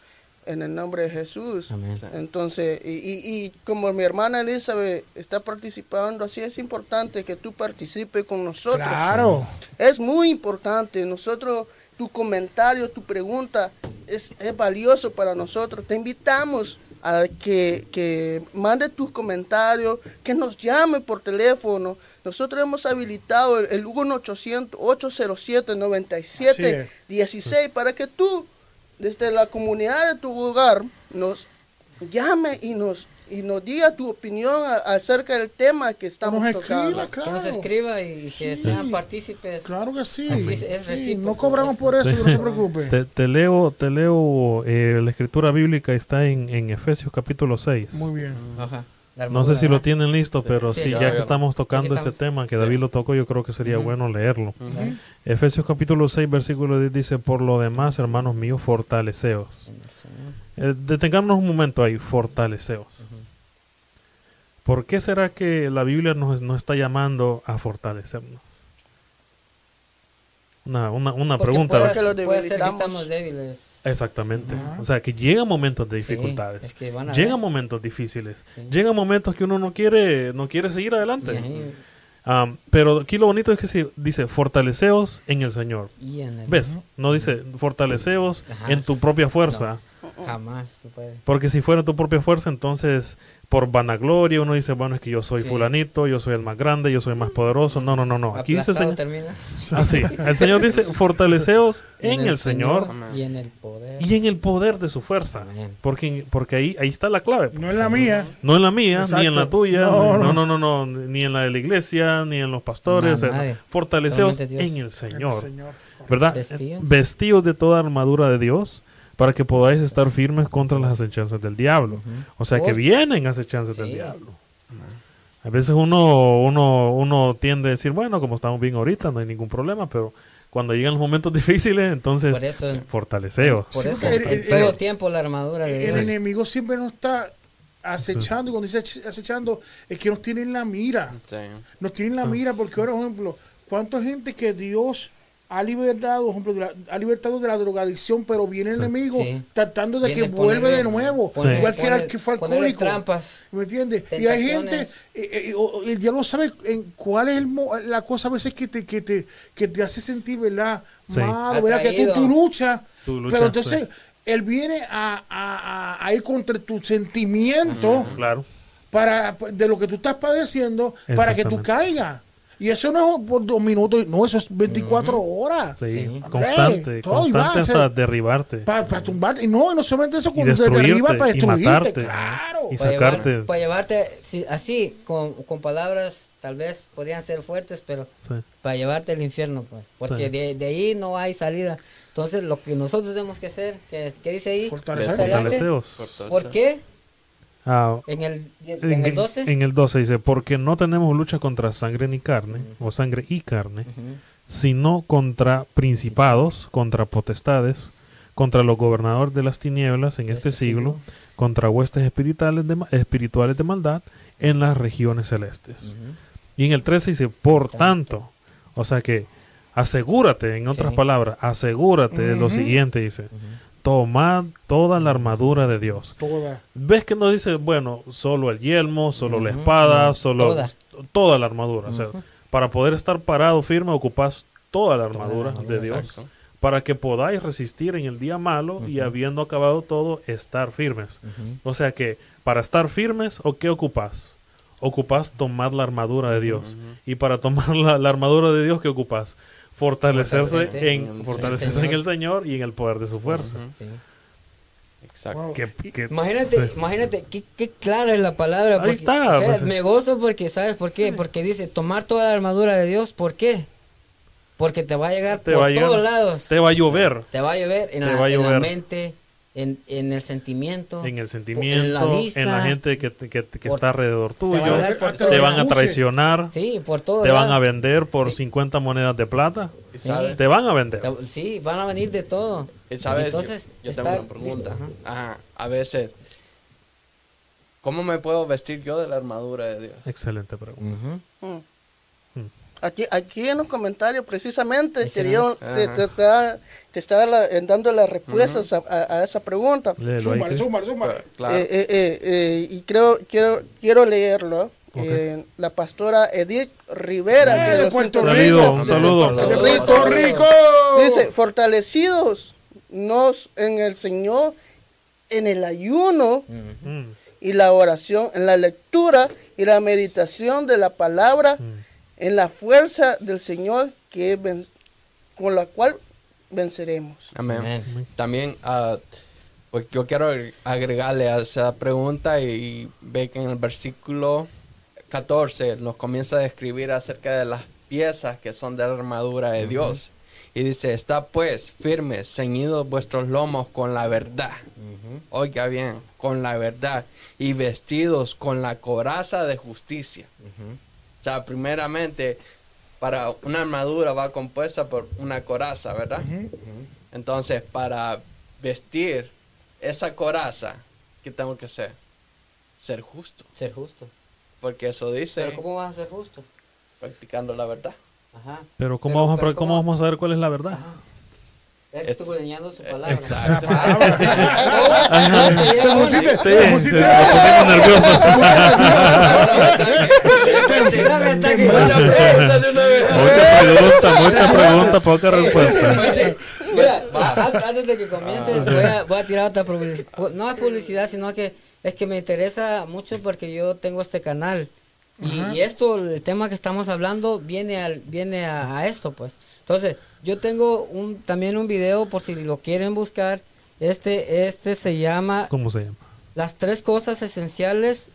en el nombre de Jesús. Amén. Entonces, y, y, y como mi hermana Elizabeth está participando, así es importante que tú participes con nosotros. Claro. Es muy importante. Nosotros, tu comentario, tu pregunta es, es valioso para nosotros. Te invitamos a que, que mande tus comentarios, que nos llame por teléfono. Nosotros hemos habilitado el, el 1-800-807-9716 para que tú, desde la comunidad de tu hogar, nos llame y nos y nos diga tu opinión a- acerca del tema que estamos nos tocando. escriba, Que nos claro. escriba y que sean partícipes. Claro que sí. Amén. Es- es Sí, no cobramos por eso, Sí. no se preocupe. Te, te leo, te leo eh, la escritura bíblica está en, en Efesios capítulo 6. Muy bien. Ajá. No sé si lo tienen listo, Sí. pero Sí, sí, ya, que estamos tocando estamos. tema, que Sí. David lo tocó, yo creo que sería bueno leerlo. Efesios capítulo 6, versículo 10 dice, por lo demás, hermanos míos, fortaleceos. Eh, detengámonos un momento ahí, fortaleceos. ¿Por qué será que la Biblia nos, nos está llamando a fortalecernos? Una, una, una Porque pregunta. puede, puede ser que debilitamos. estamos débiles. Exactamente. Ajá. O sea, que llegan momentos de Sí, dificultades. es que llegan ver. momentos difíciles. Sí. Llegan momentos que uno no quiere, no quiere seguir adelante. Pero aquí lo bonito es que se dice, fortaleceos en el Señor. y en el- ¿Ves? No dice, fortaleceos Ajá. en tu propia fuerza. Jamás se puede. Porque si fuera tu propia fuerza, entonces por vanagloria uno dice, bueno, es que yo soy Sí. fulanito, yo soy el más grande, yo soy el más poderoso. No, no, no, no. Aquí dice Señor. termina. Así. El Señor dice, fortaleceos en, el Señor, y en el poder. y en el poder de su fuerza. Amén. Porque, porque ahí, ahí está la clave. No es la mía. No en la mía, ni en la tuya, No, no, no. no, no, no, ni en la de la iglesia, ni en los pastores. No, o sea, nadie. fortaleceos en el. Señor. ¿Verdad? Vestidos. Vestidos de toda armadura de Dios para que podáis estar firmes contra las acechanzas del diablo. O sea que Por- vienen acechanzas del diablo. A veces uno, uno, uno tiende a decir, bueno, como estamos bien ahorita, no hay ningún problema, pero cuando llegan los momentos difíciles, entonces Por eso- fortaleceos. Por eso, el- el- todo el- tiempo la armadura de El Dios. enemigo siempre nos está acechando. Y cuando dice acechando, es que nos tiene en la mira. Sí. Nos tiene en la mira porque, ahora, por ejemplo, ¿cuánta gente que Dios ha libertado, por ejemplo, de la- ha libertado de la drogadicción, pero viene el enemigo Sí. tratando de Viene que vuelva de nuevo? Igual que, era el que fue alcohólico. trampas. ¿Me entiendes? Y hay gente, eh, eh, el diablo sabe en cuál es el mo- la cosa a veces que te, que te, que te hace sentir, ¿verdad? Sí. Malo, ¿verdad? Que tú, tú luchas, Tú luchas, pero entonces sí. él viene a, a- a- a ir contra tu sentimiento Claro. para, de lo que tú estás padeciendo para que tú caigas. Y eso no es por dos minutos, no, eso es 24 horas. Sí, Sí. constante, Todo constante hasta sea, derribarte. Para tumbarte. Y no, y no solamente eso, y cuando te destruirte, derriba para y destruirte. matarte. Claro. Y Para, llevar- sacarte. para llevarte, sí, así, con, con palabras tal vez podrían ser fuertes, pero Sí. para llevarte al infierno, pues. Porque Sí. de, de ahí no hay salida. Entonces, lo que nosotros tenemos que hacer, que es, ¿qué dice ahí? Fortalecer. Fortaleceos. ¿Por qué? Ah, En el, en el 12. en el 12 dice, porque no tenemos lucha contra sangre ni carne, o sangre y carne, sino contra principados, contra potestades, contra los gobernadores de las tinieblas en este este siglo, siglo. contra huestes espirituales de, ma- espirituales de maldad en las regiones celestes. Y en el 13 dice, por tanto, o sea que asegúrate, en otras Sí. palabras, asegúrate de lo siguiente, dice, tomad toda la armadura de Dios. Toda. ¿Ves que no dice, bueno, solo el yelmo, solo la espada, solo toda. toda la armadura? O sea, para poder estar parado firme ocupas toda la Toda la armadura armadura, de Dios Exacto. para que podáis resistir en el día malo y habiendo acabado todo, estar firmes. O sea que para estar firmes, ¿o qué ocupas? Ocupas tomar la armadura de Dios. Y para tomar la, la armadura de Dios, ¿qué ocupas? Fortalecerse, en, en el fortalecerse Señor. en el Señor y en el poder de su fuerza. Sí. Exacto. Wow. Imagínate, sí. imagínate qué, qué clara es la palabra. Ahí está, o sea, pues. me gozo porque, ¿sabes por qué? Porque dice, tomar toda la armadura de Dios, ¿por qué? Porque te va a llegar Te por a llegar- todos lados. Te va a llover Te va a llover en, la, en la mente, en, en el sentimiento. en el sentimiento, en la, vista. gente que, que- que Por- está alrededor te tuyo. por Te van a traicionar, Sí, por todo te van a vender por Sí. 50 monedas de plata. Te van a vender. Te- Sí, van a venir de todo. y sabes, Entonces, yo, tengo una pregunta. ajá. Ajá, a veces, ¿cómo me puedo vestir yo de la armadura de Dios? Excelente pregunta. Aquí, aquí en los comentarios precisamente te, te, te estaba la- eh, dando las respuestas a, a- a esa pregunta. Súmale, súmale, súmale. Claro. Eh, eh, eh, eh, y creo, quiero, quiero leerlo. Ok. Eh, la pastora Edith Rivera, Eh, que de Puerto. Rico. Un saludo. De Puerto ¡De Puerto Rico. Rico! Dice, fortalecidos nos en el Señor, en el ayuno Mm, y la oración, en la lectura y la meditación de la palabra, mm. En la fuerza del Señor que ven- con la cual venceremos. Amén. Amén. También, ah, pues yo quiero agregarle a esa pregunta y ve que en el versículo 14 nos comienza a describir acerca de las piezas que son de la armadura de Dios. Y dice, está pues firmes, ceñidos vuestros lomos con la verdad. Oiga bien, con la verdad. Y vestidos con la coraza de justicia. O sea, primeramente, para una armadura va compuesta por una coraza, ¿verdad? Entonces, para vestir esa coraza, ¿qué tengo que hacer? Ser justo. Ser justo. Porque eso dice, Pero ¿cómo vas a ser justo? practicando la verdad. Ajá. Pero ¿cómo, Pero- vamos, a, pero pre- ¿cómo ¿cómo? vamos a saber cuál es la verdad? Ajá. Es Es- escudriñando su eh, palabra. exacto. Te pusiste, te pusiste. vez. mucha pregunta, mucha pregunta, poca respuesta. Pues sí. Mira, a- antes de que comiences, voy a, voy a tirar otra publicidad. No es publicidad, sino que es que me interesa mucho porque yo tengo este canal. Y, y esto, el tema que estamos hablando, viene al, viene a, a esto, pues. Entonces, yo tengo un, también un video, por si lo quieren buscar. Este, este se llama ¿Cómo se llama? Las tres cosas esenciales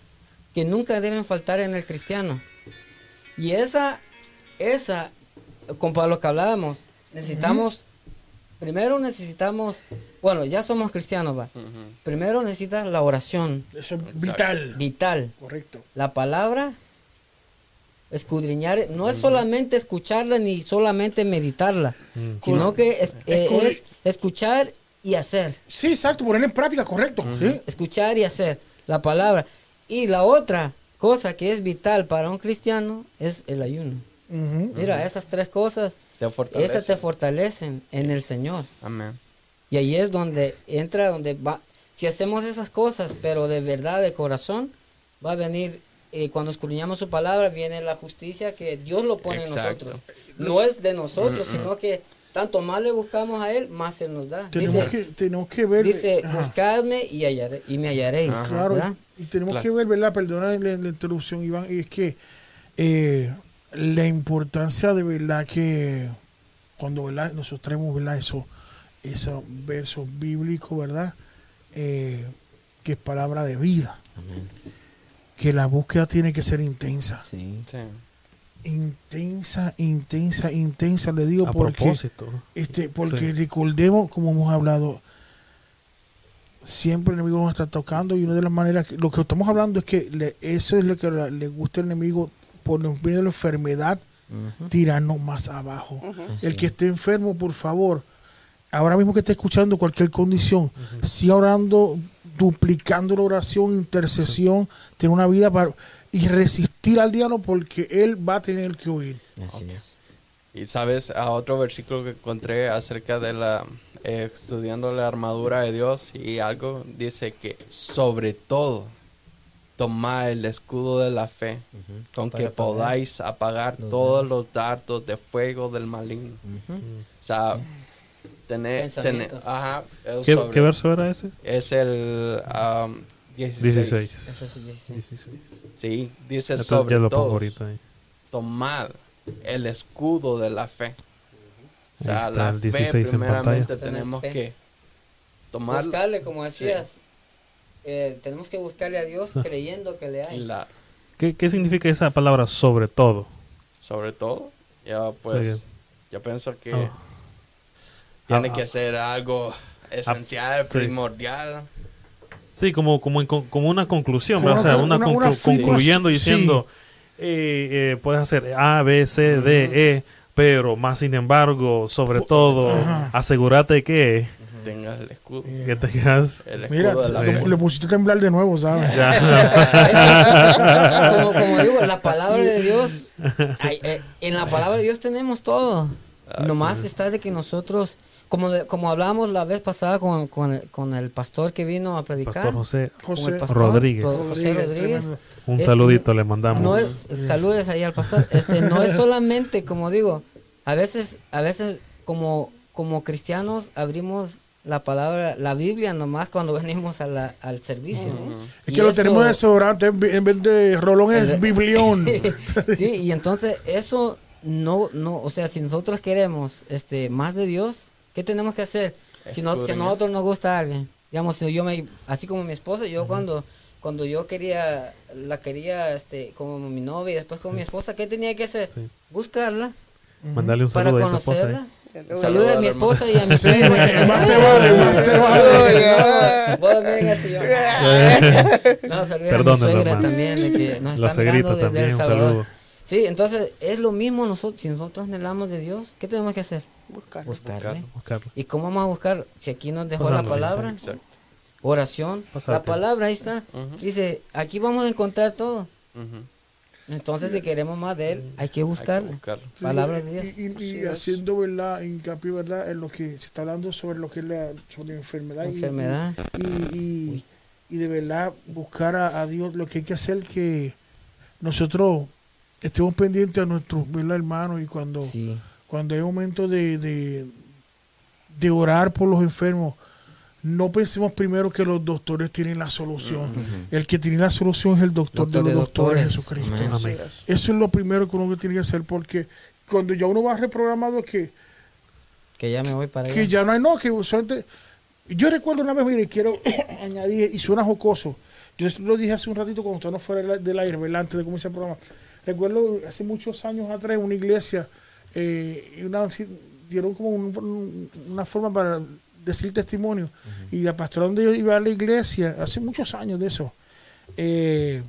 que nunca deben faltar en el cristiano. Y esa, esa, para lo que hablábamos, necesitamos, primero necesitamos, bueno, ya somos cristianos, va. Primero necesitas la oración Eso es vital. vital, Correcto. la palabra, escudriñar, no es solamente escucharla ni solamente meditarla, Mm. sino que es, eh, es escuchar y hacer. Sí, exacto, ponerla en práctica, correcto. ¿sí? escuchar y hacer la palabra. Y la otra cosa que es vital para un cristiano es el ayuno. Mira, esas tres cosas, Te esas te fortalecen en el Señor. Amén. Y ahí es donde entra, donde va. Si hacemos esas cosas, pero de verdad, de corazón, va a venir, eh, cuando escudriñamos su palabra, viene la justicia que Dios lo pone Exacto. en nosotros. No es de nosotros, sino que tanto más le buscamos a Él, más se nos da. Tenemos, Dice, que, tenemos que ver. dice ajá, buscadme y, hallaré- y me hallaréis. Claro, y, y tenemos Claro. que ver, ¿verdad? Perdona la, la interrupción, Iván, y es que eh, la importancia de verdad que cuando ¿verdad? nosotros traemos ¿verdad? Eso, esos versos bíblicos, ¿verdad? Eh, que es palabra de vida, Amén. Que la búsqueda tiene que ser intensa. Sí. Sí. Intensa, intensa, intensa, le digo A porque propósito. Este, porque Sí. recordemos, como hemos hablado, siempre el enemigo nos está tocando y una de las maneras, que- lo que estamos hablando es que le- eso es lo que la- le gusta al enemigo por medio de la enfermedad, tirarnos más abajo. El que esté enfermo, por favor, ahora mismo que esté escuchando cualquier condición, siga orando, duplicando la oración, intercesión, tener una vida para y resistir al diablo porque él va a tener que huir. Así es. Y sabes, a otro versículo que encontré acerca de la, eh, estudiando la armadura de Dios y algo, dice que sobre todo tomad el escudo de la fe, con Para que apagar podáis apagar los todos los dardos de fuego del maligno. O sea, Tener, Pensamientos. ajá, ¿Qué, sobre- qué verso era ese? Es el um, 16. 16. Eso sí, sí. 16. Sí, dice sobre ya lo pongo todo. ahorita ahí. tomad el escudo de la fe. O sea, la el fe 16 en primeramente tenemos Fe. que tomar Buscarle, como decías. eh, tenemos que buscarle a Dios creyendo que le hay. la, ¿Qué, qué significa esa palabra sobre todo? sobre todo. Ya pues, yo pienso que Ah. Tiene Ah, que ah. ser algo esencial, sí. primordial. Sí, como, como, como una conclusión, Como o sea, una- una, conclu- una concluyendo sí. diciendo, eh, eh, puedes hacer A, B, C, D, E, pero más sin embargo, sobre todo, Ajá. asegúrate que, Tengas el escudo. que tengas... El Mira, escudo de la le, le pusiste a temblar de nuevo, ¿sabes? Ya. como, como digo, la palabra de Dios, ay, eh, en la palabra de Dios tenemos todo. Ah, Nomás está de que nosotros, como, de- como hablábamos la vez pasada con, con, el, con el pastor que vino a predicar, Pastor José, con el José pastor Rodríguez. José un Es- saludito le mandamos. no es, saludes ahí al pastor. Este, no es solamente, como digo, a veces, a veces como, como cristianos abrimos la palabra, la Biblia nomás cuando venimos a la- al servicio. ¿no? Es Y que lo eso- tenemos de sobrante, en vez- en vez de rolón es El- biblión. sí, y entonces eso no, no, o sea, si nosotros queremos este más de Dios, ¿qué tenemos que hacer? Si, no, si a nosotros nos gusta alguien, digamos, si yo me, así como mi esposa, yo cuando, cuando yo quería, la quería este, como mi novia y después como mi esposa, ¿qué tenía que hacer? Sí. Buscarla Mandarle un para saludo a esposa. conocerla. ahí. Saluda a mi esposa y a mi Sí, suegra. que más no- te vale, más te vale. Vos vengas y yo. No, saluda a mi suegra hermano. también, de que nos La mirando desde también, El Salvador. Sí, entonces es lo mismo nosotros, si nosotros anhelamos de Dios, ¿qué tenemos que hacer? Buscar. Buscarle. Buscarlo. ¿Y cómo vamos a buscar? Si aquí nos dejó Pasando, la palabra, Exacto. oración, la palabra ahí está. Dice, aquí vamos a encontrar todo. Entonces, si queremos más de él, hay que Hay que buscarle. buscarlo. Palabra de Y- Dios. Y, haciendo verdad, hincapié verdad en lo que se está hablando sobre lo que es la, sobre la enfermedad. y- Enfermedad. Y, y, y de verdad buscar a, a Dios lo que hay que hacer que nosotros estemos pendientes a nuestros ¿verdad, hermanos y cuando, Sí. cuando hay momento de, de, de orar por los enfermos, no pensemos primero que los doctores tienen la solución. El que tiene la solución es el doctor, Doctor de de los doctores, doctores. Jesucristo. Amén. Amén. Eso es lo primero que uno tiene que hacer porque cuando ya uno va reprogramado que, Que ya me voy para allá. que ya no hay no, que solamente... Yo recuerdo una vez, mire, quiero añadir, y suena jocoso. Yo lo dije hace un ratito cuando usted no fuera del- del aire, ¿verdad? Antes de comenzar el programa. Recuerdo hace muchos años atrás en una iglesia, eh, una, dieron como un- un- una forma para decir testimonio. Y la pastora donde yo iba a la iglesia, hace muchos años de eso, eh,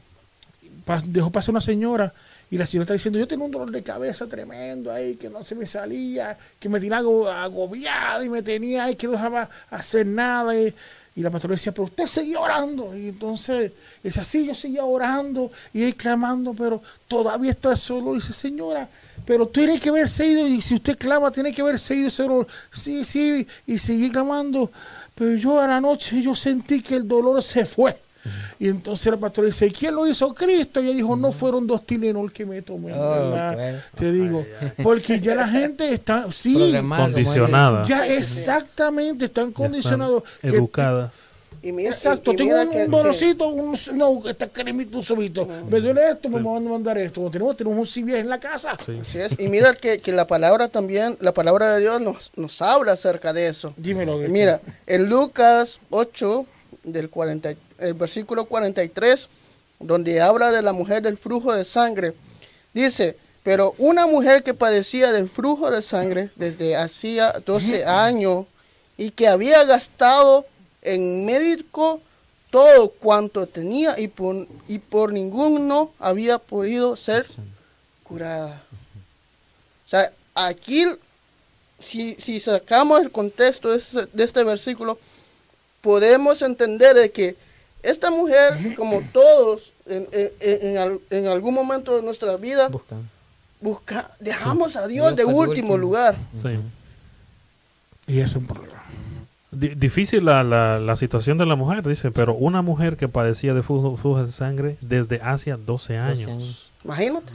pas- dejó pasar una señora y la señora está diciendo, yo tengo un dolor de cabeza tremendo ahí, que no se me salía, que me tenía ago- agobiada y me tenía ahí, que no dejaba hacer nada. Y, y la pastora decía, pero usted seguía orando. Y entonces, dice, sí, yo seguía orando y ahí clamando, pero todavía estoy solo. Y dice, señora, pero tiene que haberse ido, y si usted clama, tiene que haberse ido ese dolor. Sí, sí, y seguí clamando. Pero yo a la noche yo sentí que el dolor se fue. Y entonces la pastora dice, ¿quién lo hizo? Cristo. Y ella dijo, no fueron dos Tilenol que me tomé. Oh. Te digo, porque ya la gente está, sí, Condicionada. ya exactamente, están están condicionados. que- Educadas. Y mira, Exacto, y- y tengo mira un, que- un dolorcito, un, no, esta cremita, un sobito. Me duele esto, me van a mandar esto. Tenemos, tenemos un CBS en la casa. así es. Y mira que, que la palabra también, la palabra de Dios nos, nos habla acerca de eso. Dímelo. Y Mira, en Lucas 8, del 40, el versículo 43, donde habla de la mujer del flujo de sangre, dice, pero una mujer que padecía del flujo de sangre desde hacía 12 años y que había gastado en médico todo cuanto tenía y por, y por ninguno había podido ser curada. O sea, aquí, si, si sacamos el contexto de este, de este versículo, podemos entender de que esta mujer, como todos, en, en- en- en al- en algún momento de nuestra vida, Buscan. busca, dejamos a Dios de último último. lugar. Sí. Y es un problema. Di- difícil la, la, la situación de la mujer, dice, pero una mujer que padecía de flujo, flujo de sangre desde hace 12 años. 12 años. Imagínate.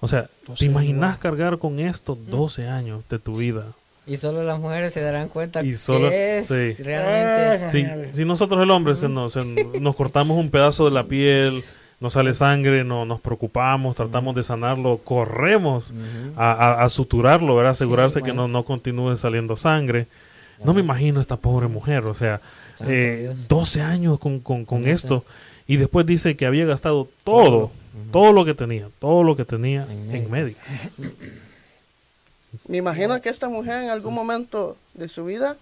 O sea, 12 ¿te imaginas años. cargar con esto 12 años de tu vida? Y solo las mujeres se darán cuenta Y solo- que es sí. realmente... Si, si nosotros el hombre se nos, se nos cortamos un pedazo de la piel, nos sale sangre, no, nos preocupamos, tratamos de sanarlo, corremos a, a- a suturarlo, ¿verdad? asegurarse que no, no continúe saliendo sangre. No me imagino a esta pobre mujer, o sea, eh, Dios. 12 años con, con- con 12. esto y después dice que había gastado todo, todo lo que tenía, todo lo que tenía En en médico. Me imagino que esta mujer en algún momento de su vida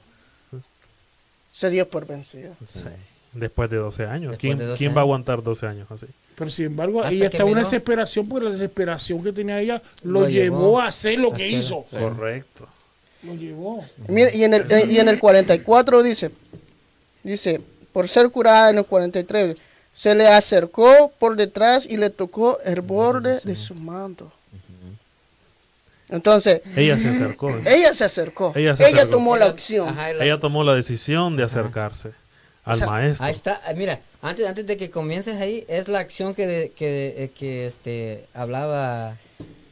sería por vencida. Después de 12 años. Después ¿Quién, de 12 quién va a aguantar 12 años así? Pero sin embargo, Hasta ella estaba en una desesperación, porque la desesperación que tenía ella lo, Lo llevó, llevó a hacer lo a que hacer, hizo. Sí. Correcto. Lo llevó. Mire, y en el, eh, y en el 44 dice, dice, por ser curada en el 43, se le acercó por detrás y le tocó el borde de su manto. Entonces, Ella se acercó. ella se acercó, Ella ella, se acercó. tomó la acción. ajá, la- Ella tomó la decisión de acercarse al O sea, maestro. Ahí está, ah, mira, antes, antes de que comiences ahí, es la acción que, de- que, eh, que este, hablaba,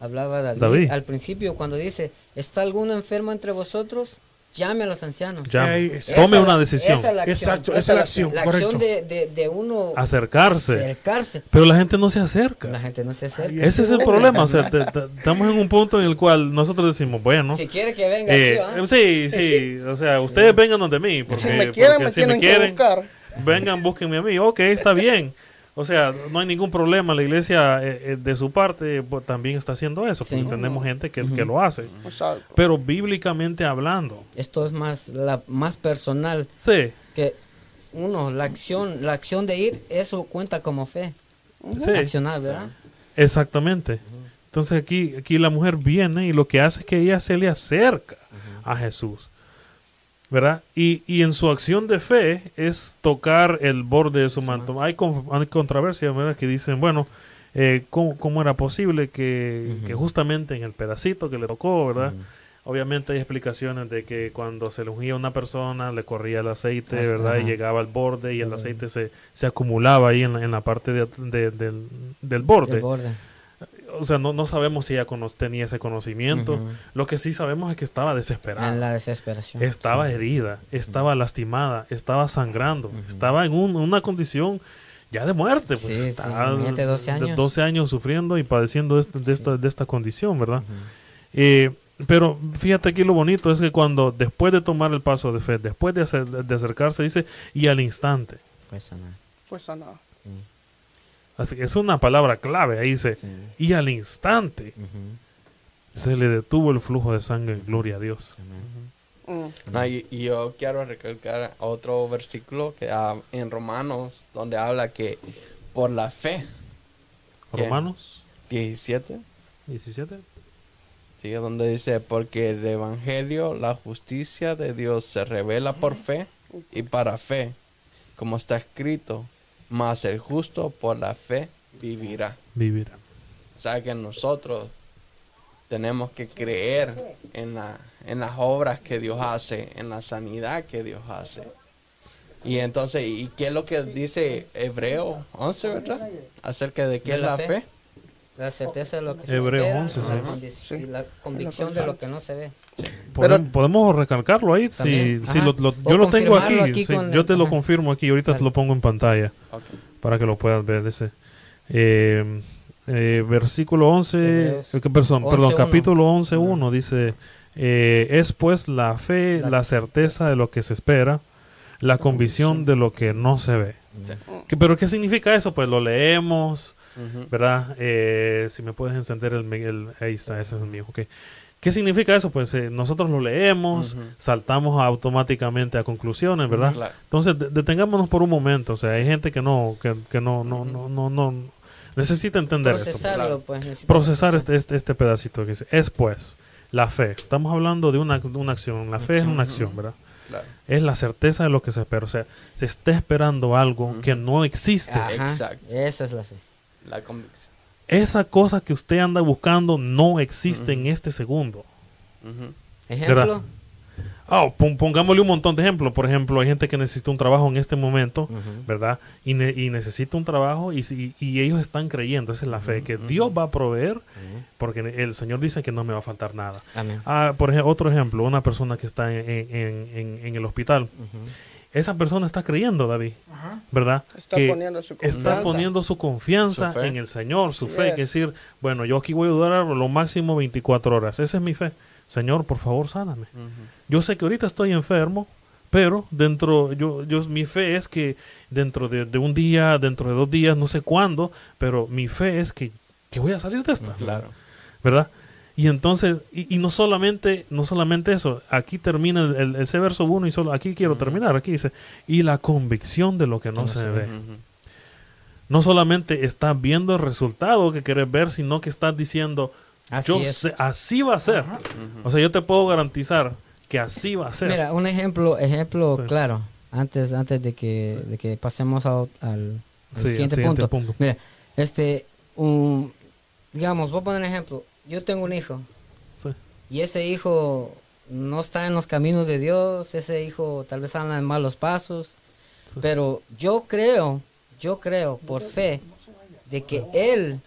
hablaba David, David. al principio cuando dice, ¿está alguno enfermo entre vosotros? Llame a los ancianos. Es- tome una decisión. esa es la acción. Exacto, esa es la acción, La correcto. acción de, de, de uno Acercarse. acercarse. Pero la gente no se acerca. La gente no se acerca. Ahí Ese es el problema. O sea, te- te- estamos en un punto en el cual nosotros decimos, bueno, Si quiere que venga eh, sí, sí, o sea, ustedes vengan donde mí. Porque, si me quieren, porque me si me tienen que quieren, buscar. vengan, búsquenme a mí. Ok, está bien. O sea, no hay ningún problema. La iglesia, eh, eh, de su parte, pues, también está haciendo eso. Sí. Porque tenemos gente que, que lo hace. Exacto. Pero bíblicamente hablando, Esto es más, la, más personal sí, que uno, la acción, la acción de ir, eso cuenta como fe. sí. Accionar, ¿verdad? Exactamente. Entonces aquí, aquí la mujer viene y lo que hace es que ella se le acerca a Jesús. ¿Verdad? Y, y en su acción de fe es tocar el borde de su manto. Hay, con- hay controversia, ¿verdad? Que dicen, bueno, eh, ¿cómo, cómo era posible que, que justamente en el pedacito que le tocó, ¿verdad? Obviamente hay explicaciones de que cuando se le ungía a una persona, le corría el aceite, Hasta- ¿verdad? Y llegaba al borde y el aceite se, se acumulaba ahí en la, en la parte de- de- del, del borde. El borde. O sea, no, no sabemos si ella cono- tenía ese conocimiento. Lo que sí sabemos es que estaba desesperada. En la desesperación. Estaba herida, estaba lastimada, estaba sangrando, estaba en un- una condición ya de muerte. Pues, Sí, sí, estaba imagínate 12 de- años. 12 años sufriendo y padeciendo de, este- de Sí. esta, de esta condición, ¿verdad? Eh, pero fíjate aquí lo bonito es que cuando después de tomar el paso de fe, después de, hacer- de acercarse, dice, y al instante. Fue sanar. Fue sanado. Sí, Así que es una palabra clave, ahí dice, sí. y al instante se le detuvo el flujo de sangre, gloria a Dios. Mm. No, y, y yo quiero recalcar otro versículo que ah, en Romanos, donde habla que por la fe. Romanos 17, 17. sigue donde dice, porque el Evangelio, la justicia de Dios se revela por fe y para fe, como está escrito, mas el justo por la fe vivirá. Vivir. O sea que nosotros tenemos que creer en, la, en las obras que Dios hace, en la sanidad que Dios hace. Y entonces, ¿y qué es lo que dice Hebreo 11, verdad? Acerca de qué De es la la fe. fe. La certeza de lo que se Hebreo espera 11, y sí. la condi- y la convicción de lo que no se ve. Podem- podemos recalcarlo ahí. Si, si lo- lo- yo lo tengo aquí. aquí sí, yo el- te lo ajá. confirmo aquí. Ahorita te lo pongo en pantalla Ok. para que lo puedas ver. Ese. Eh, eh, versículo 11. Hebreos eh, perdón, 11, perdón uno. capítulo 11, 1 dice: eh, Es pues la fe, La la certeza de lo que se espera, la convicción de lo que no se ve. Sí. ¿Qué- ¿Pero qué significa eso? Pues lo leemos. ¿Verdad? Eh, si me puedes encender el, el- ahí está, ese es el mío, ok. ¿Qué significa eso? Pues eh, nosotros lo leemos, Ujú. saltamos automáticamente a conclusiones, ¿verdad? Claro. Entonces, de- detengámonos por un momento, o sea, hay gente que no, que, que no, no, no, no, no, necesita entender esto. Procesarlo, claro. pues. necesita Procesar procesar. este, este, este pedacito que dice, es pues, la fe. Estamos hablando de una, de una acción, la fe es una acción, ¿verdad? Claro. Es la certeza de lo que se espera, o sea, se está esperando algo que no existe. Ajá, Exacto. Esa es la fe. La convicción. Esa cosa que usted anda buscando no existe en este segundo. Ujú. Ejemplo. Ah, pon- pongámosle un montón de ejemplos. Por ejemplo, hay gente que necesita un trabajo en este momento, ¿verdad? Y, ne- y necesita un trabajo y, si- y ellos están creyendo, esa es la fe, que Dios va a proveer, porque el Señor dice que no me va a faltar nada. Amén. Ah, por ejemplo, otro ejemplo, una persona que está en, en- en- en el hospital. Esa persona está creyendo, David, ¿verdad? Está Que poniendo su Está confianza. poniendo su confianza Su en el Señor, su Así fe, es. que decir, bueno, yo aquí voy a durar lo máximo 24 horas. Esa es mi fe. Señor, por favor, sáname. Yo sé que ahorita estoy enfermo, pero dentro, yo, yo, mi fe es que dentro de, de un día, dentro de dos días, no sé cuándo, pero mi fe es que, que voy a salir de esta. Claro. ¿verdad? Y entonces, y, y no solamente, no solamente eso, aquí termina el, el- ese verso 1 y solo aquí quiero terminar, aquí dice, y la convicción de lo que no, se, ve. No solamente estás viendo el resultado que quieres ver, sino que estás diciendo, Así yo es. sé, así va a ser. O sea, yo te puedo garantizar que así va a ser. Mira, un ejemplo, ejemplo Sí. claro, antes, antes de que, de que pasemos a- al, al Sí, siguiente, siguiente punto. punto. Mira, este, un, digamos, voy a poner un ejemplo. Yo tengo un hijo Sí. y ese hijo no está en los caminos de Dios, ese hijo tal vez anda en malos pasos, pero yo creo, yo creo por fe de que él